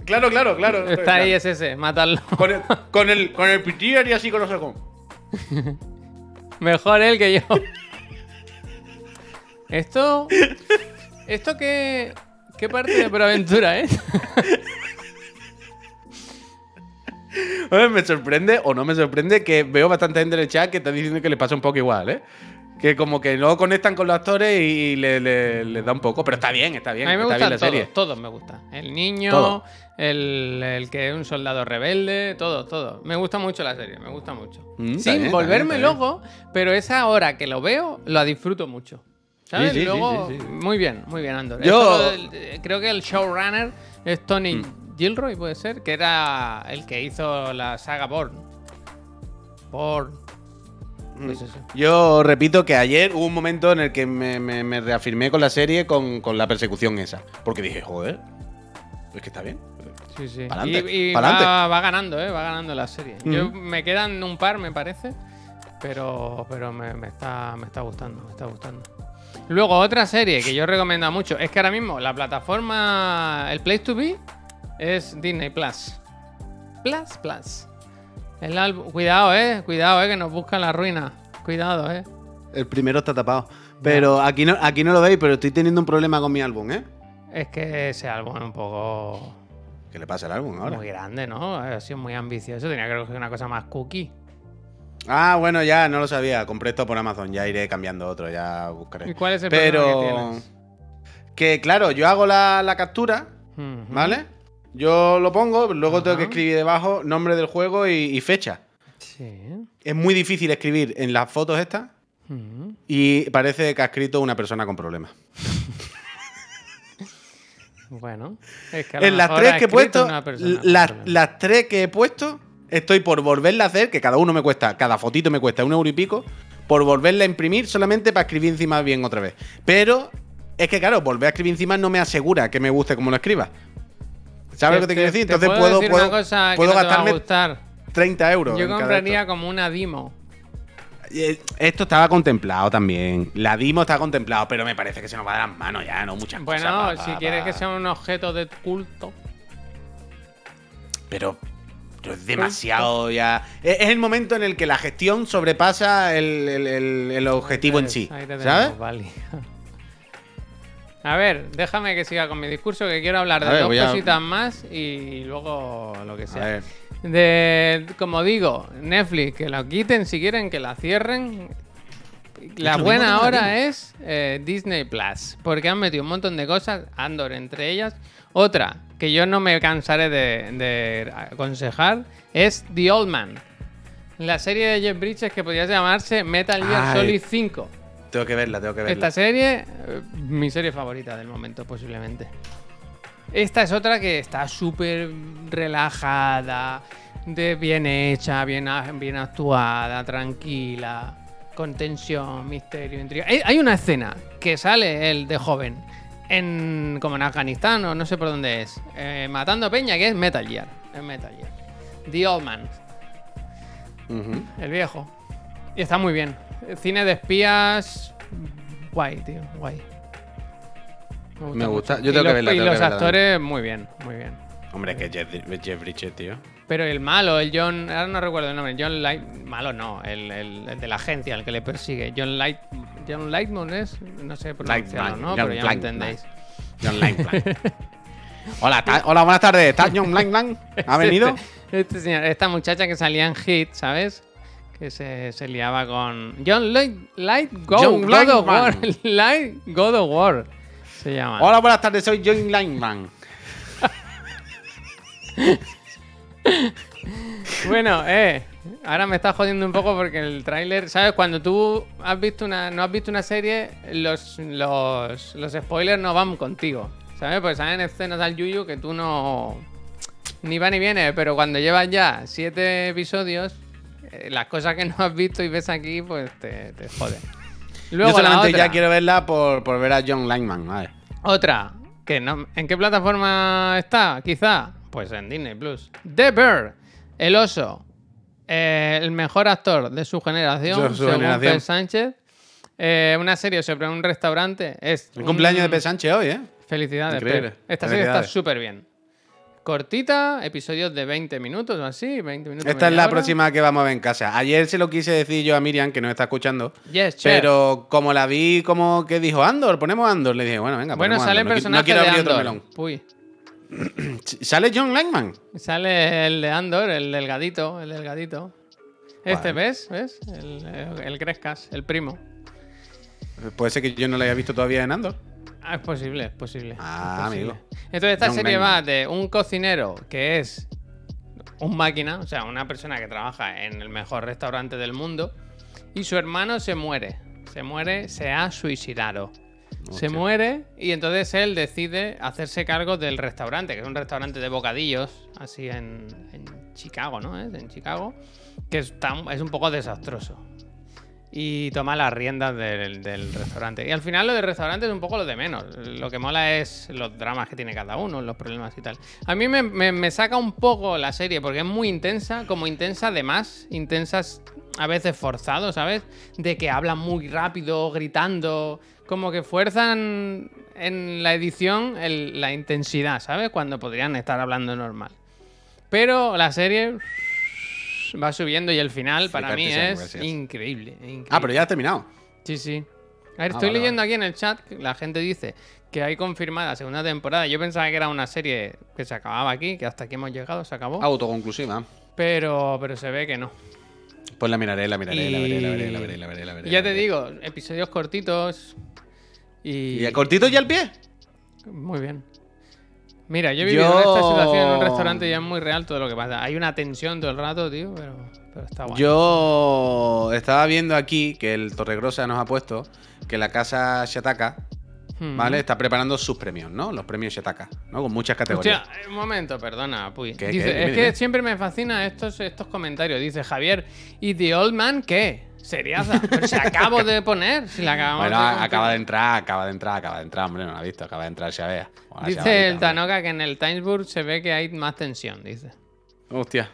B: Claro, claro, claro.
A: Está ahí, es ese, mátalo.
B: Con el, con el, con el pitillo haría así con los ojos. *laughs*
A: Mejor él que yo. Esto. Esto qué. ¿Qué parte de Proaventura, eh?
B: Oye, me sorprende o no me sorprende que veo bastante gente en el chat que está diciendo que le pasa un poco igual, ¿eh? Que como que no conectan con los actores y le, le- les da un poco. Pero está bien, está bien.
A: A mí me
B: está bien la serie.
A: todos, me gustan. El niño, el, el que es un soldado rebelde, todo, todo. Me gusta mucho la serie, me gusta mucho.
B: Mm,
A: Sin
B: bien, está
A: volverme
B: bien, está bien.
A: loco, pero esa hora que lo veo, la disfruto mucho. ¿Sabes?
B: Sí,
A: Luego,
B: sí,
A: muy bien, muy bien, Andor.
B: Yo-
A: eh, creo que el showrunner es Tony
B: Mm.
A: Gilroy, puede ser, que era el que hizo la saga Born. Born.
B: Mm.
A: Pues eso.
B: Yo repito que ayer hubo un momento en el que me, me- me reafirmé con la serie con, con la persecución esa. Porque dije, joder, es que está bien.
A: Sí, sí.
B: Pa'lante,
A: y y
B: pa'lante.
A: va, va ganando, ¿eh? Va ganando la serie. Yo,
B: Ujú.
A: me quedan un par, me parece. Pero, pero me, me está, me está gustando, me está gustando. Luego, otra serie que yo recomiendo mucho. Es que ahora mismo la plataforma, el Place to Be, es Disney Plus. Plus, Plus. El álbum. Cuidado, eh. Cuidado, eh, que nos buscan la ruina. Cuidado, eh.
B: El primero está tapado. Pero aquí no, aquí no lo veis, pero estoy teniendo un problema con mi álbum, ¿eh?
A: Es que ese álbum es un poco.
B: ¿Qué le pasa al álbum ahora?
A: Muy grande, ¿no? Ha sido muy ambicioso. Tenía que coger una cosa más cookie.
B: Ah, bueno, ya no lo sabía. Compré esto por Amazon. Ya iré cambiando otro, ya buscaré.
A: ¿Y cuál es el
B: Pero.
A: problema que tienes?
B: Que claro, yo hago la, la captura. ¿vale? Yo lo pongo, luego tengo que escribir debajo nombre del juego y, y fecha.
A: Sí.
B: Es muy difícil escribir en las fotos estas
A: Ujú.
B: y parece que ha escrito una persona con problemas. *laughs*
A: Bueno, es que a lo
B: En las tres que he puesto, las, las tres que he puesto, estoy por volverla a hacer, que cada uno me cuesta, cada fotito me cuesta un euro y pico, por volverla a imprimir solamente para escribir encima bien otra vez. Pero es que, claro, volver a escribir encima no me asegura que me guste como lo escriba. ¿Sabes lo que te quiero decir? Entonces
A: puedo
B: puedo,
A: decir
B: puedo,
A: una cosa que
B: puedo
A: no te va a
B: gastarme
A: gustar.
B: 30 euros.
A: Yo compraría como una Dimo.
B: Eh, Esto estaba contemplado también. La Dimo está contemplado, pero me parece que se nos va de las manos ya, ¿no? Muchas
A: Bueno,
B: cosas. pa-
A: si quieres que sea un objeto de culto.
B: Pero Pero es demasiado ya. Es el momento en el que la gestión sobrepasa el, el- el- el objetivo en sí.
A: Ahí te
B: ¿Sabes? *laughs*
A: A ver, déjame que siga con mi discurso, que quiero hablar de
B: A ver,
A: dos
B: a-
A: cositas más y luego lo que
B: A
A: sea.
B: ver.
A: De, como digo, Netflix, que la quiten si quieren, que la cierren. La buena
B: que me
A: hora
B: la
A: es eh, Disney Plus, porque han metido un montón de cosas, Andor entre ellas. Otra, que yo no me cansaré de, de aconsejar, es The Old Man. La serie de Jeff Bridges que podría llamarse Metal Gear. Solid 5.
B: Tengo que verla, tengo que verla.
A: Esta serie, eh, mi serie favorita del momento, posiblemente. Esta es otra que está súper relajada, de bien hecha, bien, bien actuada, tranquila, con tensión, misterio, intriga. Hay, una escena que sale él de joven, en, como en Afganistán o no sé por dónde es, eh, matando a Peña, que es Metal Gear. Es Metal Gear. The Old Man. El viejo. Y está muy bien. Cine de espías. Guay, tío, guay.
B: Me gusta. Yo tengo
A: y
B: que verla,
A: Y
B: tengo que
A: los
B: verla
A: actores, muy bien, muy bien.
B: Hombre, que Jeff, Jeff Bridges, tío.
A: Pero el malo, el John. Ahora no recuerdo el nombre. John Light. Malo no, el, el- el de la agencia, el que le persigue. John Light. John Lightman es. No sé pronunciarlo,
B: Lightman,
A: ¿no?
B: John
A: Pero ya
B: Lightman.
A: entendéis.
B: John Langland. *laughs* hola, hola, buenas tardes. ¿Está John Langland? ¿Ha venido?
A: Este, este señor, esta muchacha que salía en Hit, ¿sabes? Que se, se liaba con. John Light, Light Go,
B: John
A: God of War.
B: Lightman. *laughs*
A: Light God of War. Se llama.
B: Hola, buenas tardes. Soy John Langland. *laughs*
A: Bueno, eh. Ahora me está jodiendo un poco porque el tráiler, ¿sabes? Cuando tú has visto una, no has visto una serie, los, los, los spoilers no van contigo. ¿Sabes? Pues salen escenas al yuyu que tú no. Ni va ni viene, pero cuando llevas ya siete episodios, las cosas que no has visto y ves aquí, pues te, te joden. Luego,
B: Yo solamente
A: la
B: ya quiero verla por, por ver a John Langman. Vale.
A: Otra, que no, ¿en qué plataforma está? Quizá. Pues en Disney Plus. The Bear, el oso, eh, el mejor actor de su generación,
B: De su
A: según
B: generación.
A: Sánchez. Eh, una serie sobre un restaurante. Es
B: El
A: un-
B: cumpleaños de P. Sánchez hoy, ¿eh?
A: Felicidades,
B: Increíble.
A: Esta serie está súper bien. Cortita, episodios de 20 minutos o así, 20 minutos.
B: Esta es la
A: hora.
B: próxima que vamos a ver en casa. Ayer se lo quise decir yo a Miriam, que nos está escuchando.
A: Yes, chef.
B: Pero como la vi como que dijo Andor, ponemos Andor, le dije, bueno, venga,
A: Bueno,
B: ponemos
A: sale
B: Andor. No qui-
A: personaje
B: no quiero
A: de
B: abrir otro
A: Andor.
B: melón.
A: Uy. *clears throat*
B: ¿Sale John Langman?
A: Sale el de Andor, el delgadito, el delgadito. Este,
B: Vale.
A: ¿ves? ¿Ves? El, el, el Crescas, el primo.
B: Puede ser que yo no la haya visto todavía en Andor.
A: Ah, es posible, es posible.
B: Ah,
A: es posible.
B: amigo.
A: Entonces, esta serie va de un cocinero que es un máquina, o sea, una persona que trabaja en el mejor restaurante del mundo, y su hermano se muere. Se muere, se ha suicidado. Se muere y entonces él decide hacerse cargo del restaurante, que es un restaurante de bocadillos, así en, en Chicago, ¿no? ¿Es? En Chicago, que está, es un poco desastroso. Y toma las riendas del, del restaurante. Y al final lo del restaurante es un poco lo de menos. Lo que mola es los dramas que tiene cada uno, los problemas y tal. A mí me, me- me saca un poco la serie porque es muy intensa, como intensa de más, intensas a veces forzado, ¿sabes? De que hablan muy rápido, gritando, como que fuerzan en la edición la intensidad, ¿sabes? Cuando podrían estar hablando normal. Pero la serie va subiendo y el final para mí es increíble, increíble.
B: Ah, pero ya has terminado.
A: Sí, sí. A ver,
B: Ah,
A: estoy
B: vale,
A: leyendo aquí en el chat la gente dice que hay confirmada segunda temporada. Yo pensaba que era una serie que se acababa aquí, que hasta aquí hemos llegado, se acabó.
B: Autoconclusiva.
A: Pero, pero se ve que no.
B: Pues la miraré, la miraré, la veré, la veré, la veré, la veré, la veré.
A: Ya
B: la
A: te
B: veré.
A: digo, episodios cortitos y...
B: ¿Y el cortito y al pie?
A: Muy bien. Mira, yo he vivido
B: Yo-
A: esta situación en un restaurante y es muy real todo lo que pasa. Hay una tensión todo el rato, tío, pero, pero está guay.
B: Yo estaba viendo aquí que el Torregrosa nos ha puesto que la casa Shataka,
A: Hmm.
B: ¿vale? Está preparando sus premios, ¿no? Los premios Shataka, ¿no? Con muchas categorías.
A: Hostia, un momento, perdona, Puy.
B: ¿Qué,
A: Dice,
B: qué? Dime,
A: es que
B: dime.
A: siempre me fascinan estos, estos comentarios. Dice Javier, ¿y The Old Man qué? Seriaza. Pero si acabo de poner, si la acabamos
B: Bueno,
A: de
B: acaba de entrar, acaba de entrar, acaba de entrar, hombre, no la ha visto, acaba de entrar Xavea. Hola,
A: Dice el. Tanoka que en el Timesburg se ve que hay más tensión, dice.
B: Hostia.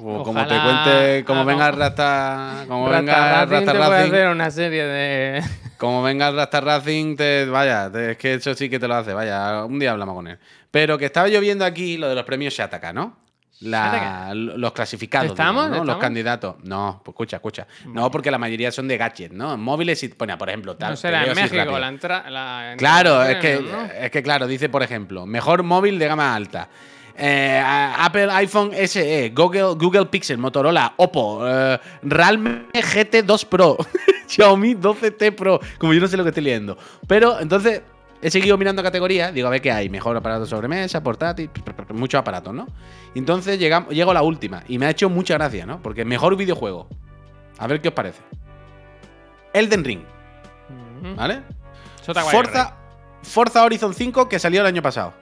B: O como te cuente, como venga Rasta, como
A: Rasta
B: venga
A: Racing
B: Rasta Racing,
A: hacer una serie de... *laughs*
B: como venga Rasta Racing, te, vaya, te- es que eso sí que te lo hace, vaya, un día hablamos con él. Pero que estaba yo viendo aquí lo de los premios Shataka, ¿no? La- los clasificados,
A: ¿Estamos?
B: digamos, ¿no? los candidatos. No, pues escucha, escucha. No, porque la mayoría son de gadgets, ¿no? Móviles y, bueno, por ejemplo, tal.
A: No será en México la entrada.
B: Claro, es que,
A: ¿no?
B: es que claro, dice por ejemplo, mejor móvil de gama alta. Eh, Apple iPhone SE, Google, Google Pixel, Motorola, Oppo, eh, Realme GT 2 Pro, *laughs* Xiaomi 12T Pro, como yo no sé lo que estoy leyendo. Pero entonces he seguido mirando categorías, digo a ver qué hay, mejor aparato de sobremesa, portátil, muchos aparatos, ¿no? Entonces llegamos, llego a la última y me ha hecho mucha gracia, ¿no? Porque mejor videojuego. A ver qué os parece. Elden Ring. ¿vale? Forza, Forza Horizon 5 que salió el año pasado.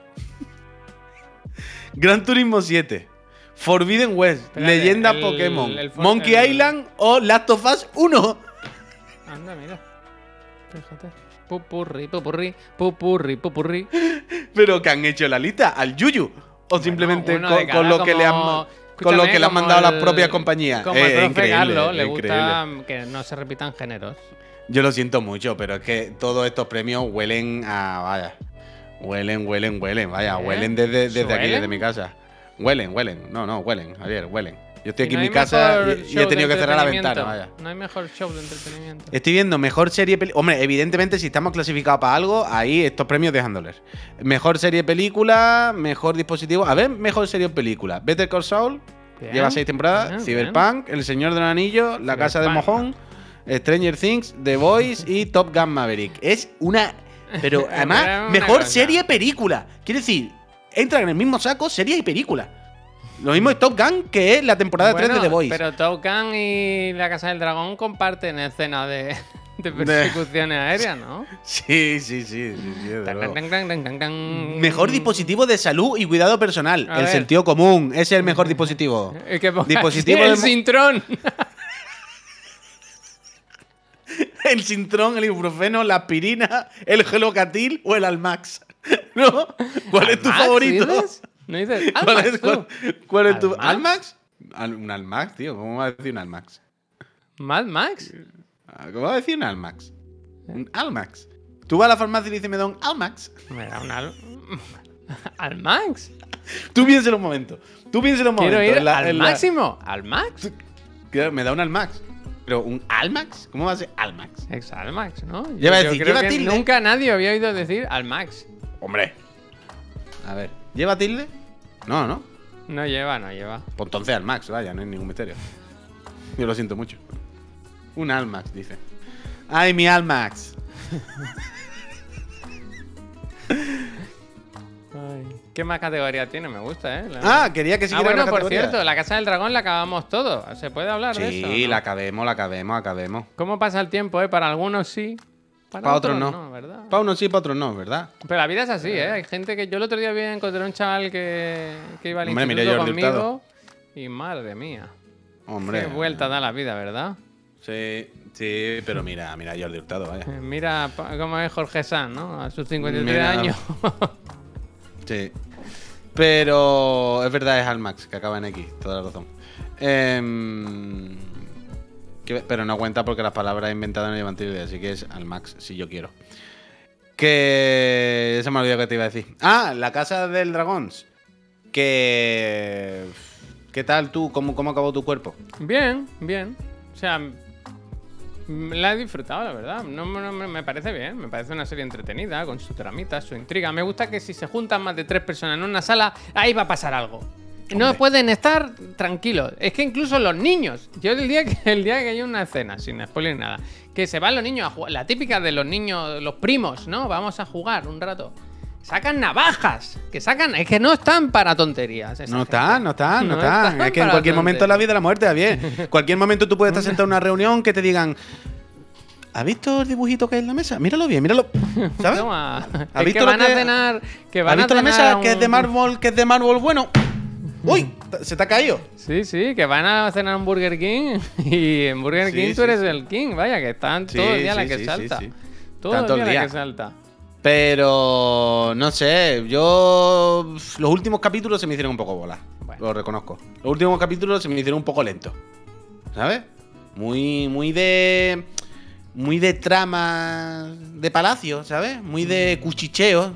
B: *laughs* Gran Turismo 7. Forbidden West.
A: Espérate,
B: Leyenda
A: el-
B: Pokémon.
A: el
B: Monkey Island o Last of Us 1.
A: Rey. Anda, mira. Fíjate. Pupurri, pupurri, pupurri, pupurri. *gasps*
B: Pero que han hecho la lista al Yuyu. O simplemente con, lo que le han, con lo que le han mandado las propias compañías.
A: Como
B: Eh,
A: el profe Carlos, le gusta
B: increíble.
A: que no se repitan géneros.
B: Yo lo siento mucho, pero es que todos estos premios huelen a. Vaya. Huelen, huelen, huelen. Vaya,
A: ¿Eh?
B: huelen desde, desde aquí, desde mi casa. Huelen, huelen. No, no, huelen, Javier, huelen. Yo estoy aquí
A: no
B: en mi casa y, y he
A: de
B: tenido que cerrar la ventana, vaya.
A: No hay mejor show de entretenimiento.
B: Estoy viendo mejor serie película. Hombre, evidentemente, si estamos clasificados para algo, ahí estos premios dejan doler. Mejor serie película, mejor dispositivo. A ver, mejor serie película. Better Call Saul,
A: Bien,
B: lleva seis temporadas.
A: bien,
B: Cyberpunk, El Señor del Anillo, La Casa de
A: Cyberpunk.
B: Mojón, Stranger Things, The Voice y Top Gun Maverick. Es una. Pero *laughs* además, mejor serie película. Quiere decir, entran en el mismo saco serie y película. Lo mismo es Top Gun que es la temporada 3 de
A: Bueno,
B: The Voice.
A: Pero Top Gun y la Casa del Dragón comparten escena de, *laughs* de persecuciones aéreas, ¿no? *laughs*
B: Sí, sí, sí, sí, sí,
A: Tan, tan, tan.
B: Mejor dispositivo de salud y cuidado personal.
A: A
B: el
A: ver.
B: sentido común. Ese es el mejor dispositivo. *laughs*
A: El que
B: Dispositivo
A: el
B: de
A: Sintrón.
B: El Sintrón, el ibuprofeno, la aspirina, el gelocatil o el Almax. ¿No? ¿Cuál es tu
A: ¿Almax,
B: favorito?
A: ¿No dices *laughs*
B: ¿Cuál
A: Almax,
B: es, cuál- cuál es tu
A: ¿Almax?
B: ¿Almax? Al- un Almax, tío. ¿Cómo va a decir un Almax?
A: ¿Mad Max?
B: Ah, ¿Cómo va a decir un Almax? Un Almax. Tú vas a la farmacia y dices, me da un Almax.
A: Me da un al... *laughs* ¿Almax?
B: Tú piénselo un momento. Tú piénselo un momento.
A: Quiero ir
B: la-
A: al
B: en la-
A: máximo. ¿Al Max?
B: Me da un Almax. Pero un Almax, ¿cómo va a ser Almax?
A: Ex al Max, ¿no? Yo,
B: Lleva a
A: yo
B: decir,
A: creo
B: lleva
A: que
B: tilde.
A: nunca nadie había oído decir al Max.
B: Hombre. A ver, ¿lleva tilde? No, no.
A: No lleva, no lleva.
B: Pues entonces Almax, vaya, no hay ningún misterio. Yo lo siento mucho. Un Almax, dice. ¡Ay, mi Almax! *laughs*
A: Ay, ¿Qué más categoría tiene? Me gusta, ¿eh? La-
B: Ah, quería que
A: Ah,
B: siguiera
A: bueno, por
B: categoría.
A: cierto, la Casa del Dragón la acabamos todo. ¿Se puede hablar de eso?
B: Sí,
A: no?
B: la acabemos, la acabemos, acabemos.
A: ¿Cómo pasa el tiempo, eh? Para algunos sí. Para,
B: Para otros no.
A: ¿verdad?
B: Para unos sí, para otros no, ¿verdad?
A: Pero la vida es así, ¿eh? Hay gente que... Yo el otro día vi, encontré un chaval que, que iba al
B: Hombre,
A: instituto conmigo. Y madre mía.
B: Hombre.
A: Qué vuelta da la vida, ¿verdad?
B: Sí, sí, pero mira, mira Jordi Hurtado, vaya.
A: Eh, Mira cómo es Jorge Sanz, ¿no? A sus 53
B: Mira.
A: años. *laughs*
B: Sí. Pero es verdad, es Almax, que acaba en X, toda la razón. Em, pero no cuenta porque las palabras inventadas no llevan tilde, así que es Almax, si yo quiero. Que. Se me olvidó que te iba a decir. Ah, la casa del dragón. Que. ¿Qué tal tú? ¿Cómo, cómo acabó tu cuerpo?
A: bien, bien. O sea, la he disfrutado, la verdad. No, no, me parece bien. Me parece una serie entretenida, con su tramita, su intriga. Me gusta que si se juntan más de tres personas en una sala, ahí va a pasar algo. No
B: Hombre.
A: pueden estar tranquilos. Es que incluso los niños. Yo el día que *laughs* el día que hay una escena, sin spoiler ni nada, que se van los niños a jugar. La típica de los niños, los primos, ¿no? Vamos a jugar un rato. Sacan navajas. Que sacan. Es que no están para tonterías.
B: No están, no están, no, están. Es que en cualquier momento la vida la muerte, Javier. *laughs* cualquier momento tú puedes estar sentado en una reunión que te digan. ¿Has visto el dibujito que hay en la mesa? Míralo bien, míralo. ¿Sabes? *laughs*
A: Toma.
B: ¿Has
A: Es
B: visto
A: que
B: lo
A: van a cenar. Que
B: ¿Has
A: van
B: visto
A: a
B: la mesa que es de mármol, que es de mármol bueno? ¡Uy! Se te ha caído.
A: Sí, sí, que van a cenar un Burger King. *laughs* Y en Burger
B: Sí,
A: King tú eres
B: sí.
A: el King. Vaya, que están todo el día la que salta.
B: sí.
A: Todo el día, la que salta.
B: Pero no sé, yo los últimos capítulos se me hicieron un poco bola,
A: Bueno.
B: lo reconozco. Los últimos capítulos se me hicieron un poco lentos, ¿sabes? Muy, muy de, muy de trama de palacio, ¿sabes? Muy de cuchicheo,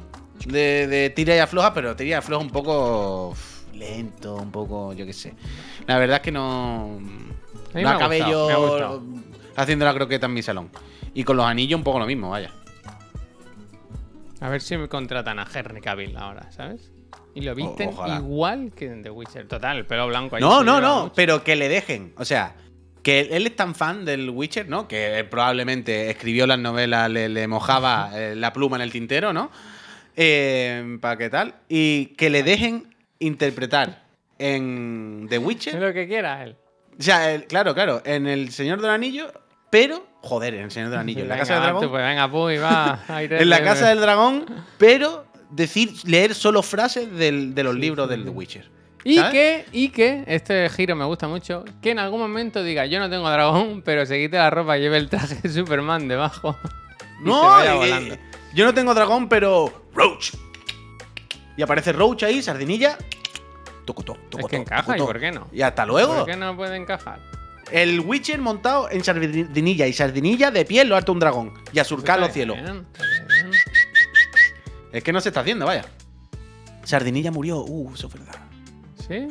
B: de, de tira y afloja, pero tira y afloja un poco lento, un poco, yo qué sé. La verdad es que no. No acabé yo haciendo la croqueta en mi salón. Y con los anillos un poco lo mismo, vaya.
A: A ver si me contratan a Henry Cavill ahora, ¿sabes? Y lo visten
B: ojalá.
A: igual que en The Witcher. Total, el pelo blanco ahí.
B: No, no, no,
A: mucho.
B: pero que le dejen. O sea, que él es tan fan del Witcher, ¿no? Que él probablemente escribió las novelas, le, le mojaba eh, la pluma en el tintero, ¿no? Eh, ¿Para qué tal? Y que le dejen interpretar en The Witcher.
A: lo que quiera él.
B: O sea, el- claro, claro, en El Señor del Anillo, pero. Joder, en El Señor del Anillo, en la
A: Venga,
B: Casa del Dragón.
A: Pues venga, puy, va. aire *laughs*
B: En la. Casa del Dragón, pero decir, leer solo frases del- de los libros del The Witcher.
A: Y
B: ¿sabes?
A: que, y que, este giro me gusta mucho, que en algún momento diga, yo no tengo dragón, *laughs* pero se quite la ropa y lleve el traje de Superman debajo. *laughs* y se
B: No,
A: vaya
B: eh,
A: volando.
B: yo no tengo dragón, pero. Roach. Y aparece Roach ahí, sardinilla. Tocotó,
A: Es
B: tocotó,
A: que encaja, ¿y por qué no?
B: Y hasta luego.
A: ¿Por qué no puede encajar?
B: El Witcher montado en sardinilla y sardinilla de piel lo harta un dragón. Y a surcar los cielos.
A: bien, está bien.
B: Es que no se está haciendo, vaya. Sardinilla murió. Uh, eso es verdad.
A: ¿Sí?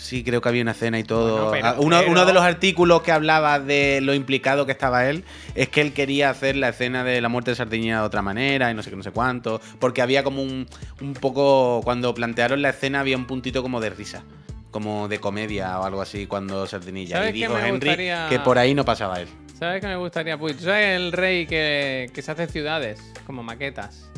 B: Sí, creo que había una escena y todo.
A: Bueno, pero-
B: Ah, uno,
A: pero-
B: uno de los artículos que hablaba de lo implicado que estaba él es que él quería hacer la escena de la muerte de Sardinilla de otra manera y no sé qué, no sé cuánto. Porque había como un, un poco. Cuando plantearon la escena, había un puntito como de risa. Como de comedia o algo así cuando Sardinilla.
A: ¿Sabes
B: Y dijo Henry
A: gustaría?
B: que por ahí no pasaba él.
A: ¿Sabes qué me gustaría? Pues, ¿tú sabes el rey que, que se hace ciudades, como maquetas?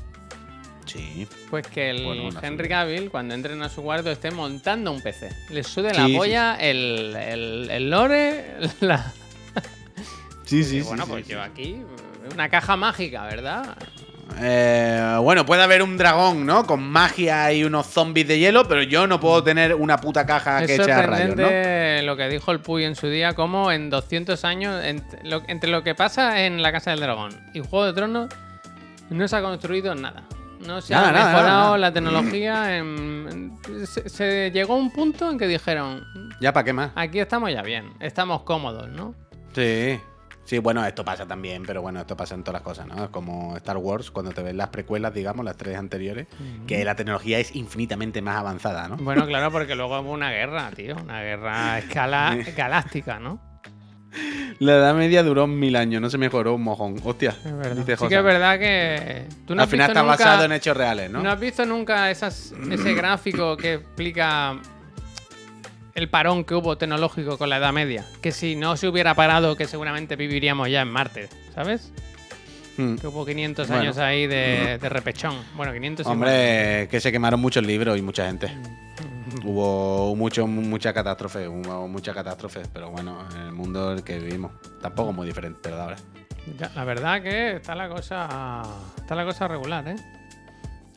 B: Sí.
A: Pues que el
B: Bueno,
A: Henry Cavill, cuando entren a su cuarto, esté montando un PC. Le sude la
B: Sí, sí,
A: polla el, el, el lore, la...
B: Sí, sí,
A: Y bueno, pues yo aquí, una caja mágica, ¿verdad?
B: Eh, bueno, puede haber un dragón, ¿no? Con magia y unos zombies de hielo, pero yo no puedo tener una puta caja que eche a rayos, ¿no?
A: lo que dijo el Puy en su día, como en 200 años, lo- entre lo que pasa en la Casa del Dragón y Juego de Tronos, no se ha construido nada. No se
B: Nada,
A: ha
B: nada,
A: mejorado
B: nada,
A: la tecnología. en- en- se, se llegó a un punto en que dijeron,
B: Ya, ¿para qué más?
A: aquí estamos ya bien, estamos cómodos, ¿no?
B: Sí. Sí, bueno, esto pasa también, pero bueno, esto pasa en todas las cosas, ¿no? Es como Star Wars, cuando te ves las precuelas, digamos, las tres anteriores, que la tecnología es infinitamente más avanzada, ¿no?
A: Bueno, claro, porque luego hubo una guerra, tío, una guerra a escala *laughs* galáctica, ¿no?
B: La edad media duró mil años, no se mejoró un mojón. Hostia.
A: Es verdad.
B: dice
A: Sí
B: Josa.
A: que es verdad que tú no
B: Al
A: has
B: final
A: visto
B: está
A: nunca-
B: basado en hechos reales, ¿no?
A: ¿No has visto nunca esas, ese *clears throat* gráfico que explica el parón que hubo tecnológico con la Edad Media? Que si no se hubiera parado, que seguramente viviríamos ya en Marte, ¿sabes?
B: Hmm.
A: Que hubo 500
B: Bueno.
A: años ahí de, *clears throat* de repechón. Bueno, 500 igual.
B: Hombre, que se quemaron muchos libros y mucha gente.
A: Mm.
B: Hubo mucho, mucha catástrofe, hubo mucha catástrofe, pero bueno, en el mundo en el que vivimos. Tampoco muy diferente, ¿verdad? Ahora.
A: Ya, la verdad que está la cosa está la cosa regular, ¿eh?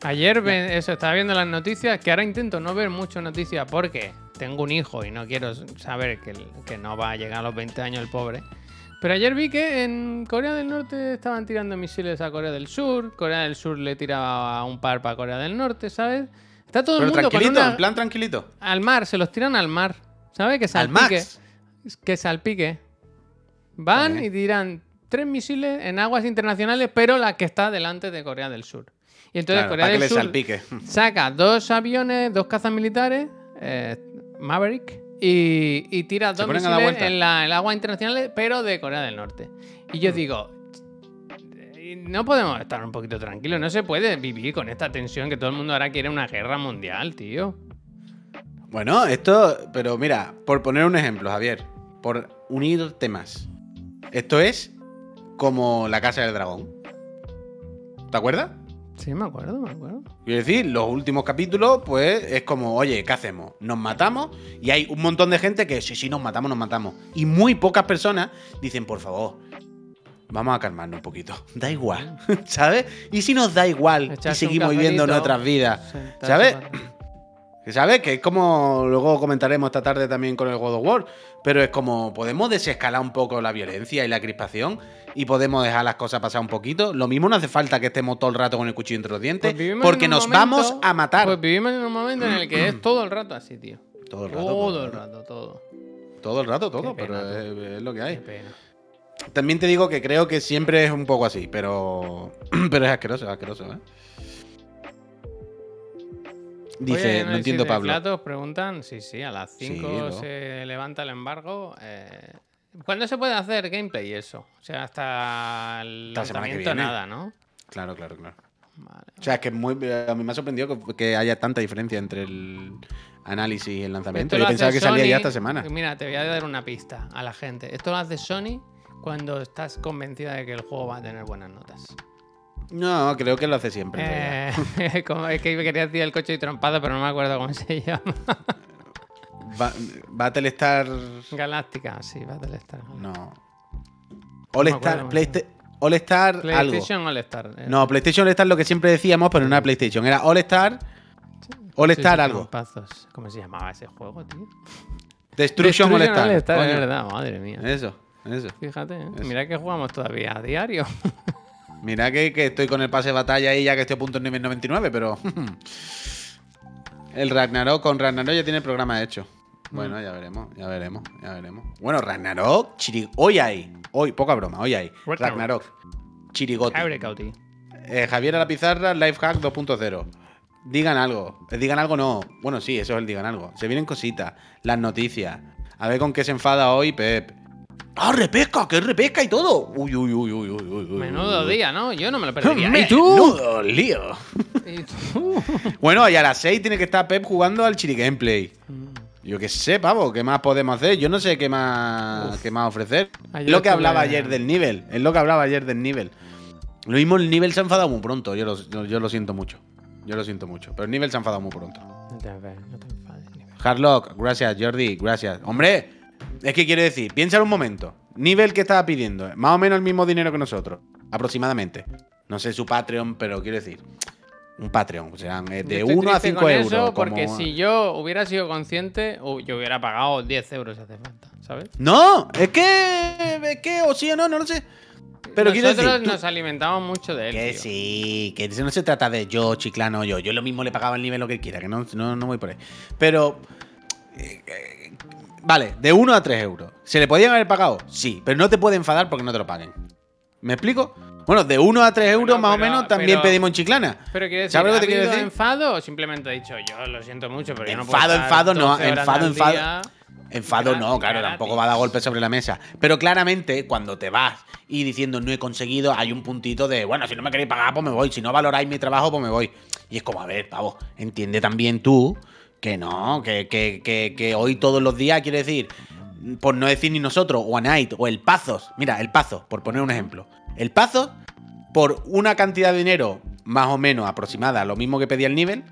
A: Ayer ve- eso estaba viendo las noticias, que ahora intento no ver mucho noticias porque tengo un hijo y no quiero saber que, que no va a llegar a los 20 años el pobre. Pero ayer vi que en Corea del Norte estaban tirando misiles a Corea del Sur, Corea del Sur le tiraba un par para Corea del Norte, ¿sabes? Está todo el mundo con
B: tranquilito,
A: una-
B: en plan tranquilito.
A: al mar, se los tiran al mar, ¿sabes? Que
B: Al
A: salpique. Que salpique. Van y tiran tres misiles en aguas internacionales, pero la que está delante de Corea del Sur. Y entonces
B: Claro,
A: Corea del Sur
B: salpique. *laughs*
A: saca dos aviones, dos cazas militares, eh, Maverick, y, y tira dos misiles
B: vueltas.
A: en la, en aguas internacionales, pero de Corea del Norte. Y yo digo, eh, no podemos estar un poquito tranquilos, no se puede vivir con esta tensión que todo el mundo ahora quiere una guerra mundial, tío.
B: Bueno, esto, pero mira, por poner un ejemplo, Javier, por unir temas. Esto es como la Casa del Dragón. ¿Te acuerdas?
A: Sí, me acuerdo, me acuerdo.
B: Quiero decir, los últimos capítulos, pues es como, oye, ¿qué hacemos? Nos matamos y hay un montón de gente que sí, sí, nos matamos, nos matamos. Y muy pocas personas dicen, por favor, vamos a calmarnos un poquito. *laughs* Da igual, *laughs* ¿sabes? ¿Y si nos da igual y
A: Echarse
B: seguimos viviendo nuestras vidas? ¿Sabes? *clears throat* ¿Sabes? Que es como, luego comentaremos esta tarde también con el God of War, pero es como, podemos desescalar un poco la violencia y la crispación y podemos dejar las cosas pasar un poquito. Lo mismo no hace falta que estemos todo el rato con el cuchillo entre los dientes,
A: Pues
B: porque nos
A: momento-
B: vamos a matar.
A: Pues vivimos en un momento en el que es *clears throat* todo el rato así, tío.
B: todo el rato.
A: Todo el rato, todo.
B: Todo el rato, todo,
A: pena,
B: pero es, es lo que
A: Qué
B: hay.
A: pena.
B: También te digo que creo que siempre es un poco así, pero, *clears throat* pero es asqueroso, es asqueroso, ¿eh? Dice,
A: Oye,
B: no entiendo, Pablo.
A: Platos preguntan, sí, sí, a las 5
B: ¿no?
A: se levanta el embargo. eh, ¿Cuándo se puede hacer gameplay y eso? O sea, hasta el
B: que
A: lanzamiento nada, ¿no?
B: Claro, claro, claro.
A: Vale.
B: O sea, es que muy, a mí me ha sorprendido que, que haya tanta diferencia entre el análisis y el lanzamiento. Yo pensaba que salía ya
A: Sony-
B: esta semana.
A: Mira, te voy a dar una pista a la gente. Esto lo hace Sony cuando estás convencida de que el juego va a tener buenas notas.
B: No, creo que lo hace siempre.
A: Eh, *laughs* como es que quería decir el coche y trompado, pero no me acuerdo cómo se *laughs* llama.
B: Ba- Battlestar.
A: Galáctica, sí, Battlestar.
B: No. All Star. Playsta- All Star. Algo.
A: PlayStation All Star. eh.
B: No, PlayStation All Star lo que siempre decíamos, pero no era PlayStation. Era All Star. All Star algo.
A: trompazos. ¿Cómo se llamaba ese juego, tío?
B: Destruction, All Star.
A: All Star, es verdad, madre mía.
B: Eso, eso.
A: Fíjate, ¿eh?
B: Eso.
A: mira que jugamos todavía a diario. *laughs*
B: Mira que, que estoy con el pase de batalla ahí ya que estoy a punto en nivel 99, pero. *laughs* el Ragnarok, con Ragnarok ya tiene el programa hecho.
A: Mm.
B: Bueno, ya veremos, ya veremos, ya veremos. Bueno, Ragnarok, chiri- hoy hay, hoy, poca broma, hoy hay.
A: Ragnarok.
B: Chirigoti. Eh, Javier a la pizarra, Lifehack 2.0. Digan algo. Eh, Digan algo no. Bueno, sí, eso es el digan algo. Se vienen cositas. Las noticias. A ver con qué se enfada hoy Pep. ¡Ah, repesca! ¡Que es repesca y todo! Uy, uy, uy, uy, uy, uy, uy.
A: Menudo día, ¿no? Yo no me lo perdería.
B: ¡Menudo
A: ¿Y tú?
B: lío! *laughs*
A: ¿Y tú?
B: Bueno, y a las 6 tiene que estar Pep jugando al Chiri Gameplay. Yo qué sé, pavo, ¿qué más podemos hacer? Yo no sé qué más, qué más ofrecer.
A: Ayer
B: Es lo que hablaba ayer del nivel. Es lo que hablaba ayer del nivel. Lo mismo el nivel se ha enfadado muy pronto. Yo lo, yo, lo siento mucho. Yo lo siento mucho. Pero el nivel se ha enfadado muy pronto.
A: No te, no te enfades,
B: Hardlock, gracias, Jordi, gracias. Hombre, es que quiere decir, piénsalo un momento. Nivel que estaba pidiendo, más o menos el mismo dinero que nosotros, aproximadamente. No sé su Patreon, pero quiero decir, un Patreon, o sea, eh, de
A: estoy
B: 1 a
A: triste
B: 5
A: con
B: euros.
A: eso porque
B: como-
A: si yo hubiera sido consciente, uh, yo hubiera pagado 10 euros si hace falta, ¿sabes?
B: No, es que, es que, o sí o no, no lo sé. Pero quiero
A: Nosotros
B: decir,
A: nos alimentamos mucho de él.
B: que
A: tío.
B: sí, que eso no se trata de yo, chiclano, yo. Yo lo mismo le pagaba el nivel lo que quiera, que no, no, no voy por ahí. Pero. eh, eh, vale, de 1 a 3 euros. ¿Se le podían haber pagado? Sí, pero no te puede enfadar porque no te lo paguen. ¿Me explico? Bueno, de 1 a 3 euros
A: Bueno,
B: más o
A: pero-
B: menos también
A: pero-
B: pedimos en chiclana.
A: Pero quiero decir,
B: ¿Sabes lo que
A: ¿ha
B: te quiero decir?
A: enfado o simplemente ha dicho yo lo siento mucho, pero yo no puedo
B: Enfado, enfado, no,
A: 12 horas
B: enfado, enfado.
A: día?
B: Enfado
A: Gratis,
B: no, claro,
A: gratis.
B: tampoco va a dar golpes sobre la mesa. Pero claramente, cuando te vas y diciendo no he conseguido, hay un puntito de, bueno, si no me queréis pagar, pues me voy. Si no valoráis mi trabajo, pues me voy. Y es como, a ver, pavo, entiende también tú que no, que, que, que, que hoy todos los días, quiere decir, por no decir ni nosotros, o a Night, o el Pazos. Mira, el Pazos, por poner un ejemplo. El Pazos, por una cantidad de dinero más o menos aproximada a lo mismo que pedía el nivel,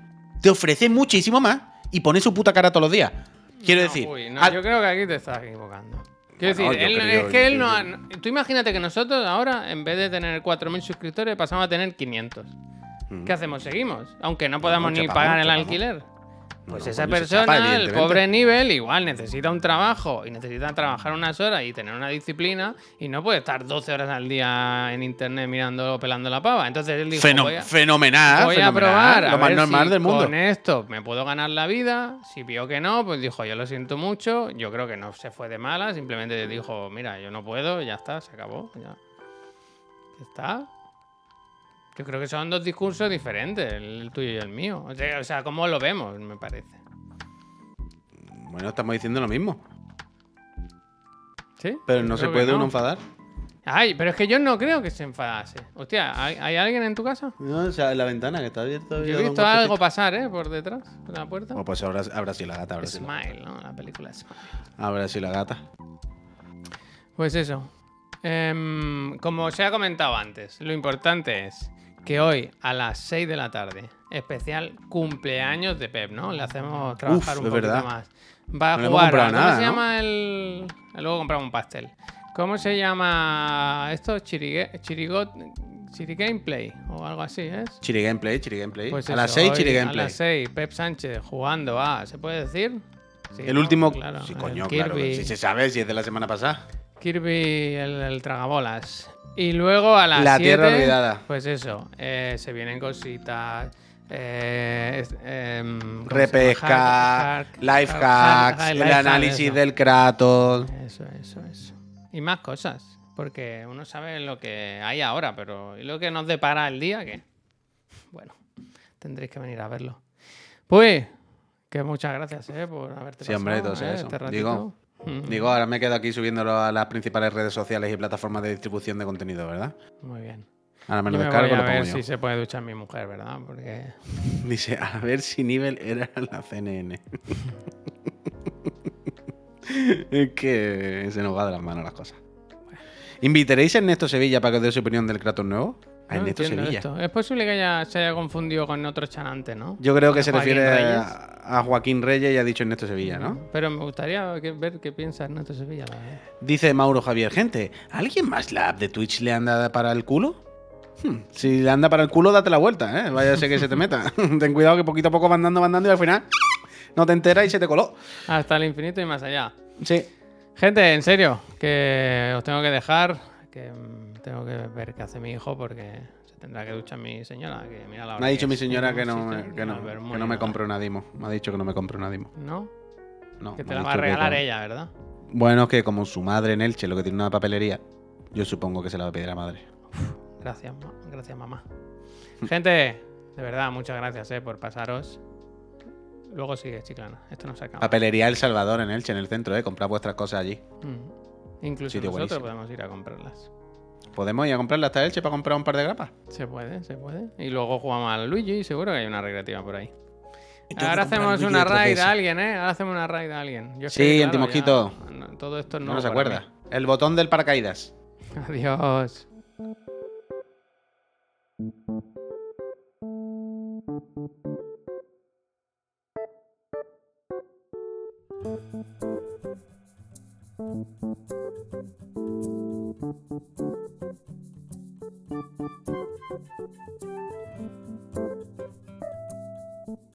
B: te ofrece muchísimo más y pone su puta cara todos los días. Quiero
A: No,
B: decir,
A: uy, no,
B: al-
A: yo creo que aquí te estás equivocando. Quiero
B: Bueno,
A: decir, él-
B: creo-
A: es que él no ha-
B: creo-
A: Tú imagínate que nosotros ahora, en vez de tener 4.000 suscriptores, pasamos a tener 500.
B: Mm.
A: ¿Qué hacemos? ¿Seguimos? Aunque no podamos
B: No,
A: ni pagar el alquiler. Pues
B: no,
A: esa
B: se
A: persona, el pobre nivel, igual necesita un trabajo y necesita trabajar unas horas y tener una disciplina y no puede estar 12 horas al día en internet mirando o pelando la pava. Entonces él dijo, voy a,
B: fenomenal.
A: voy a
B: fenomenal,
A: probar a
B: Lo más
A: ver
B: normal
A: si
B: del mundo.
A: con esto me puedo ganar la vida. Si vio que no, pues dijo, yo lo siento mucho. Yo creo que no se fue de mala, simplemente dijo, mira, yo no puedo, ya está, se acabó. Ya está. Yo creo que son dos discursos diferentes, el tuyo y el mío. O sea, o ¿cómo lo vemos? Me parece.
B: Bueno, estamos diciendo lo mismo.
A: ¿Sí?
B: Pero no se
A: creo
B: puede
A: no.
B: uno enfadar.
A: Ay, pero es que yo no creo que se enfadase. Hostia, ¿hay, hay alguien en tu casa?
B: No, o sea, en la ventana que está abierta.
A: Yo he visto algo pasar, ¿eh? Por detrás de la puerta.
B: Oh, pues ahora, ahora sí la gata. Ahora sí la,
A: Smile, ¿no? La película Smile.
B: ahora sí la gata.
A: Pues eso. Em, como se ha comentado antes, lo importante es que hoy a las 6 de la tarde, especial cumpleaños de Pep, ¿no? Le hacemos trabajar
B: Uf,
A: un poquito
B: verdad.
A: más. Va a
B: No hemos
A: jugar. a- ¿Cómo
B: nada,
A: se
B: ¿no?
A: llama el. Luego compramos un pastel. ¿Cómo se llama esto? Chirigue... Chirigot. Chirigameplay o algo así, ¿es?
B: Chiri Gameplay, Chiri Gameplay.
A: Pues
B: a
A: eso,
B: las 6,
A: hoy
B: Chiri
A: A
B: Gameplay.
A: las 6, Pep Sánchez jugando a. ¿Se puede decir? Sí,
B: El
A: ¿no?
B: último.
A: Claro,
B: sí, coño, claro. Si se sabe, si es de la semana pasada.
A: Kirby el, el tragabolas. Y luego a las
B: La
A: 7,
B: Tierra Olvidada.
A: Pues eso, eh, se vienen cositas. Eh, em.
B: Repesca, life
A: hack-
B: hacks,
A: hack-
B: el
A: life
B: análisis
A: eso.
B: del Kratos.
A: Eso, eso, eso. Y más cosas. Porque uno sabe lo que hay ahora, pero ¿y lo que nos depara el día? ¿Qué? Bueno, tendréis que venir a verlo. Pues, que muchas gracias, ¿eh? Por haberte
B: Sí,
A: pasado, ¿eh?
B: eso.
A: Este ratito.
B: Digo, Digo, ahora me quedo aquí subiéndolo a las principales redes sociales y plataformas de distribución de contenido, ¿verdad?
A: Muy bien.
B: Ahora me
A: Yo
B: lo
A: me
B: descargo
A: voy a
B: lo pongo
A: ver
B: yo.
A: si se puede duchar mi mujer, ¿verdad? Porque... *laughs*
B: Dice, a ver si nivel era la CNN. *laughs* es que se nos va de las manos las cosas. ¿Invitaréis a Ernesto Sevilla para que os dé su opinión del Kratos nuevo? A
A: No
B: Ernesto Sevilla.
A: esto. Es posible que haya, se haya confundido con otro chanante, ¿no?
B: Yo creo que
A: ¿A
B: se
A: Joaquín
B: refiere a, a Joaquín Reyes y ha dicho Ernesto Sevilla, ¿no?
A: Pero me gustaría que- ver qué piensa Ernesto Sevilla. la verdad.
B: Dice Mauro Javier, gente, ¿a ¿alguien más la app de Twitch le anda para el culo? Hmm, Si le anda para el culo, date la vuelta, ¿eh? Vaya a ser que se te meta. *laughs* Ten cuidado que poquito a poco va andando, va andando y al final no te enteras y se te coló.
A: Hasta el infinito y más allá.
B: Sí.
A: Gente, en serio, que os tengo que dejar, que mm, tengo que ver qué hace mi hijo porque se tendrá que duchar mi señora. Que mira la hora
B: Me ha dicho mi señora *laughs* que no, me- que no, que me compre una Dimo. Me ha dicho que no me compre una Dimo.
A: ¿No?
B: No,
A: Que te la va a
B: que
A: regalar ella, ¿verdad?
B: Bueno, que como su madre en Elche lo que tiene una papelería, yo supongo que se la va a pedir a madre.
A: Gracias, ma- gracias mamá. Gente, de verdad, muchas gracias eh, por pasaros. Luego sigue, chiclana. Esto no se acaba.
B: Papelería El Salvador en Elche, en el centro, ¿eh? Comprad vuestras cosas allí.
A: Mm. Incluso
B: Sitio
A: nosotros
B: buenísimo.
A: podemos ir a comprarlas.
B: ¿Podemos ir a comprarla hasta Elche para comprar un par de grapas?
A: Se puede, se puede. Y luego jugamos al Luigi y seguro que hay una recreativa por ahí. Ahora hacemos una raid a alguien, ¿eh? Ahora hacemos una raid a alguien. Yo
B: Sí,
A: que, claro,
B: Timosquito.
A: ya- no, todo esto
B: No,
A: no
B: no se acuerda. El botón del paracaídas.
A: Adiós. Thank you.